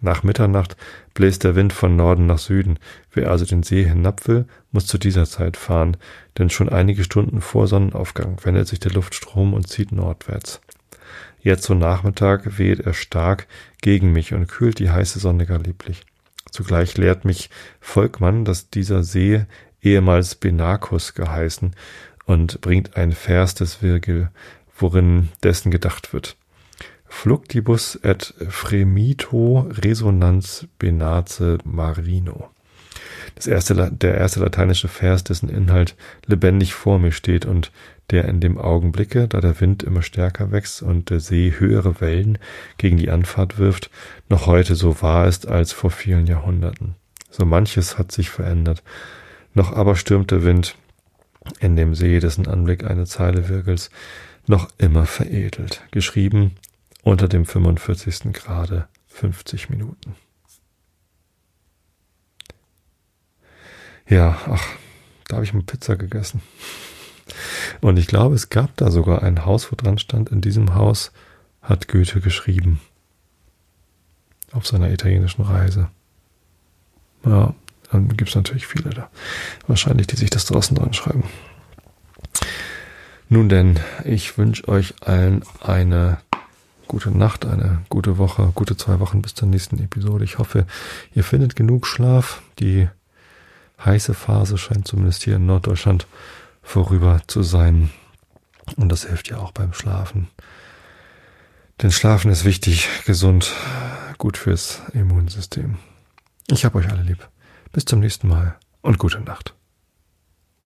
Nach Mitternacht bläst der Wind von Norden nach Süden. Wer also den See hinab will, muss zu dieser Zeit fahren, denn schon einige Stunden vor Sonnenaufgang wendet sich der Luftstrom und zieht nordwärts. Jetzt so Nachmittag weht er stark gegen mich und kühlt die heiße Sonne gar lieblich. Zugleich lehrt mich Volkmann, dass dieser See ehemals Benacus geheißen und bringt ein Vers des Virgil, worin dessen gedacht wird. Fluctibus et fremito resonans benace marino. Das erste, der erste lateinische Vers, dessen Inhalt lebendig vor mir steht und der in dem Augenblicke, da der Wind immer stärker wächst und der See höhere Wellen gegen die Anfahrt wirft, noch heute so wahr ist als vor vielen Jahrhunderten. So manches hat sich verändert. Noch aber stürmt der Wind in dem See, dessen Anblick eine Zeile Wirkels noch immer veredelt. Geschrieben unter dem 45. Grade 50 Minuten. Ja, ach, da habe ich mal Pizza gegessen. Und ich glaube, es gab da sogar ein Haus, wo dran stand, in diesem Haus hat Goethe geschrieben. Auf seiner italienischen Reise. Ja, dann gibt es natürlich viele da. Wahrscheinlich, die sich das draußen dran schreiben. Nun denn, ich wünsche euch allen eine gute Nacht, eine gute Woche, gute zwei Wochen bis zur nächsten Episode. Ich hoffe, ihr findet genug Schlaf. Die heiße Phase scheint zumindest hier in Norddeutschland vorüber zu sein. Und das hilft ja auch beim Schlafen. Denn Schlafen ist wichtig, gesund, gut fürs Immunsystem. Ich hab euch alle lieb. Bis zum nächsten Mal und gute Nacht.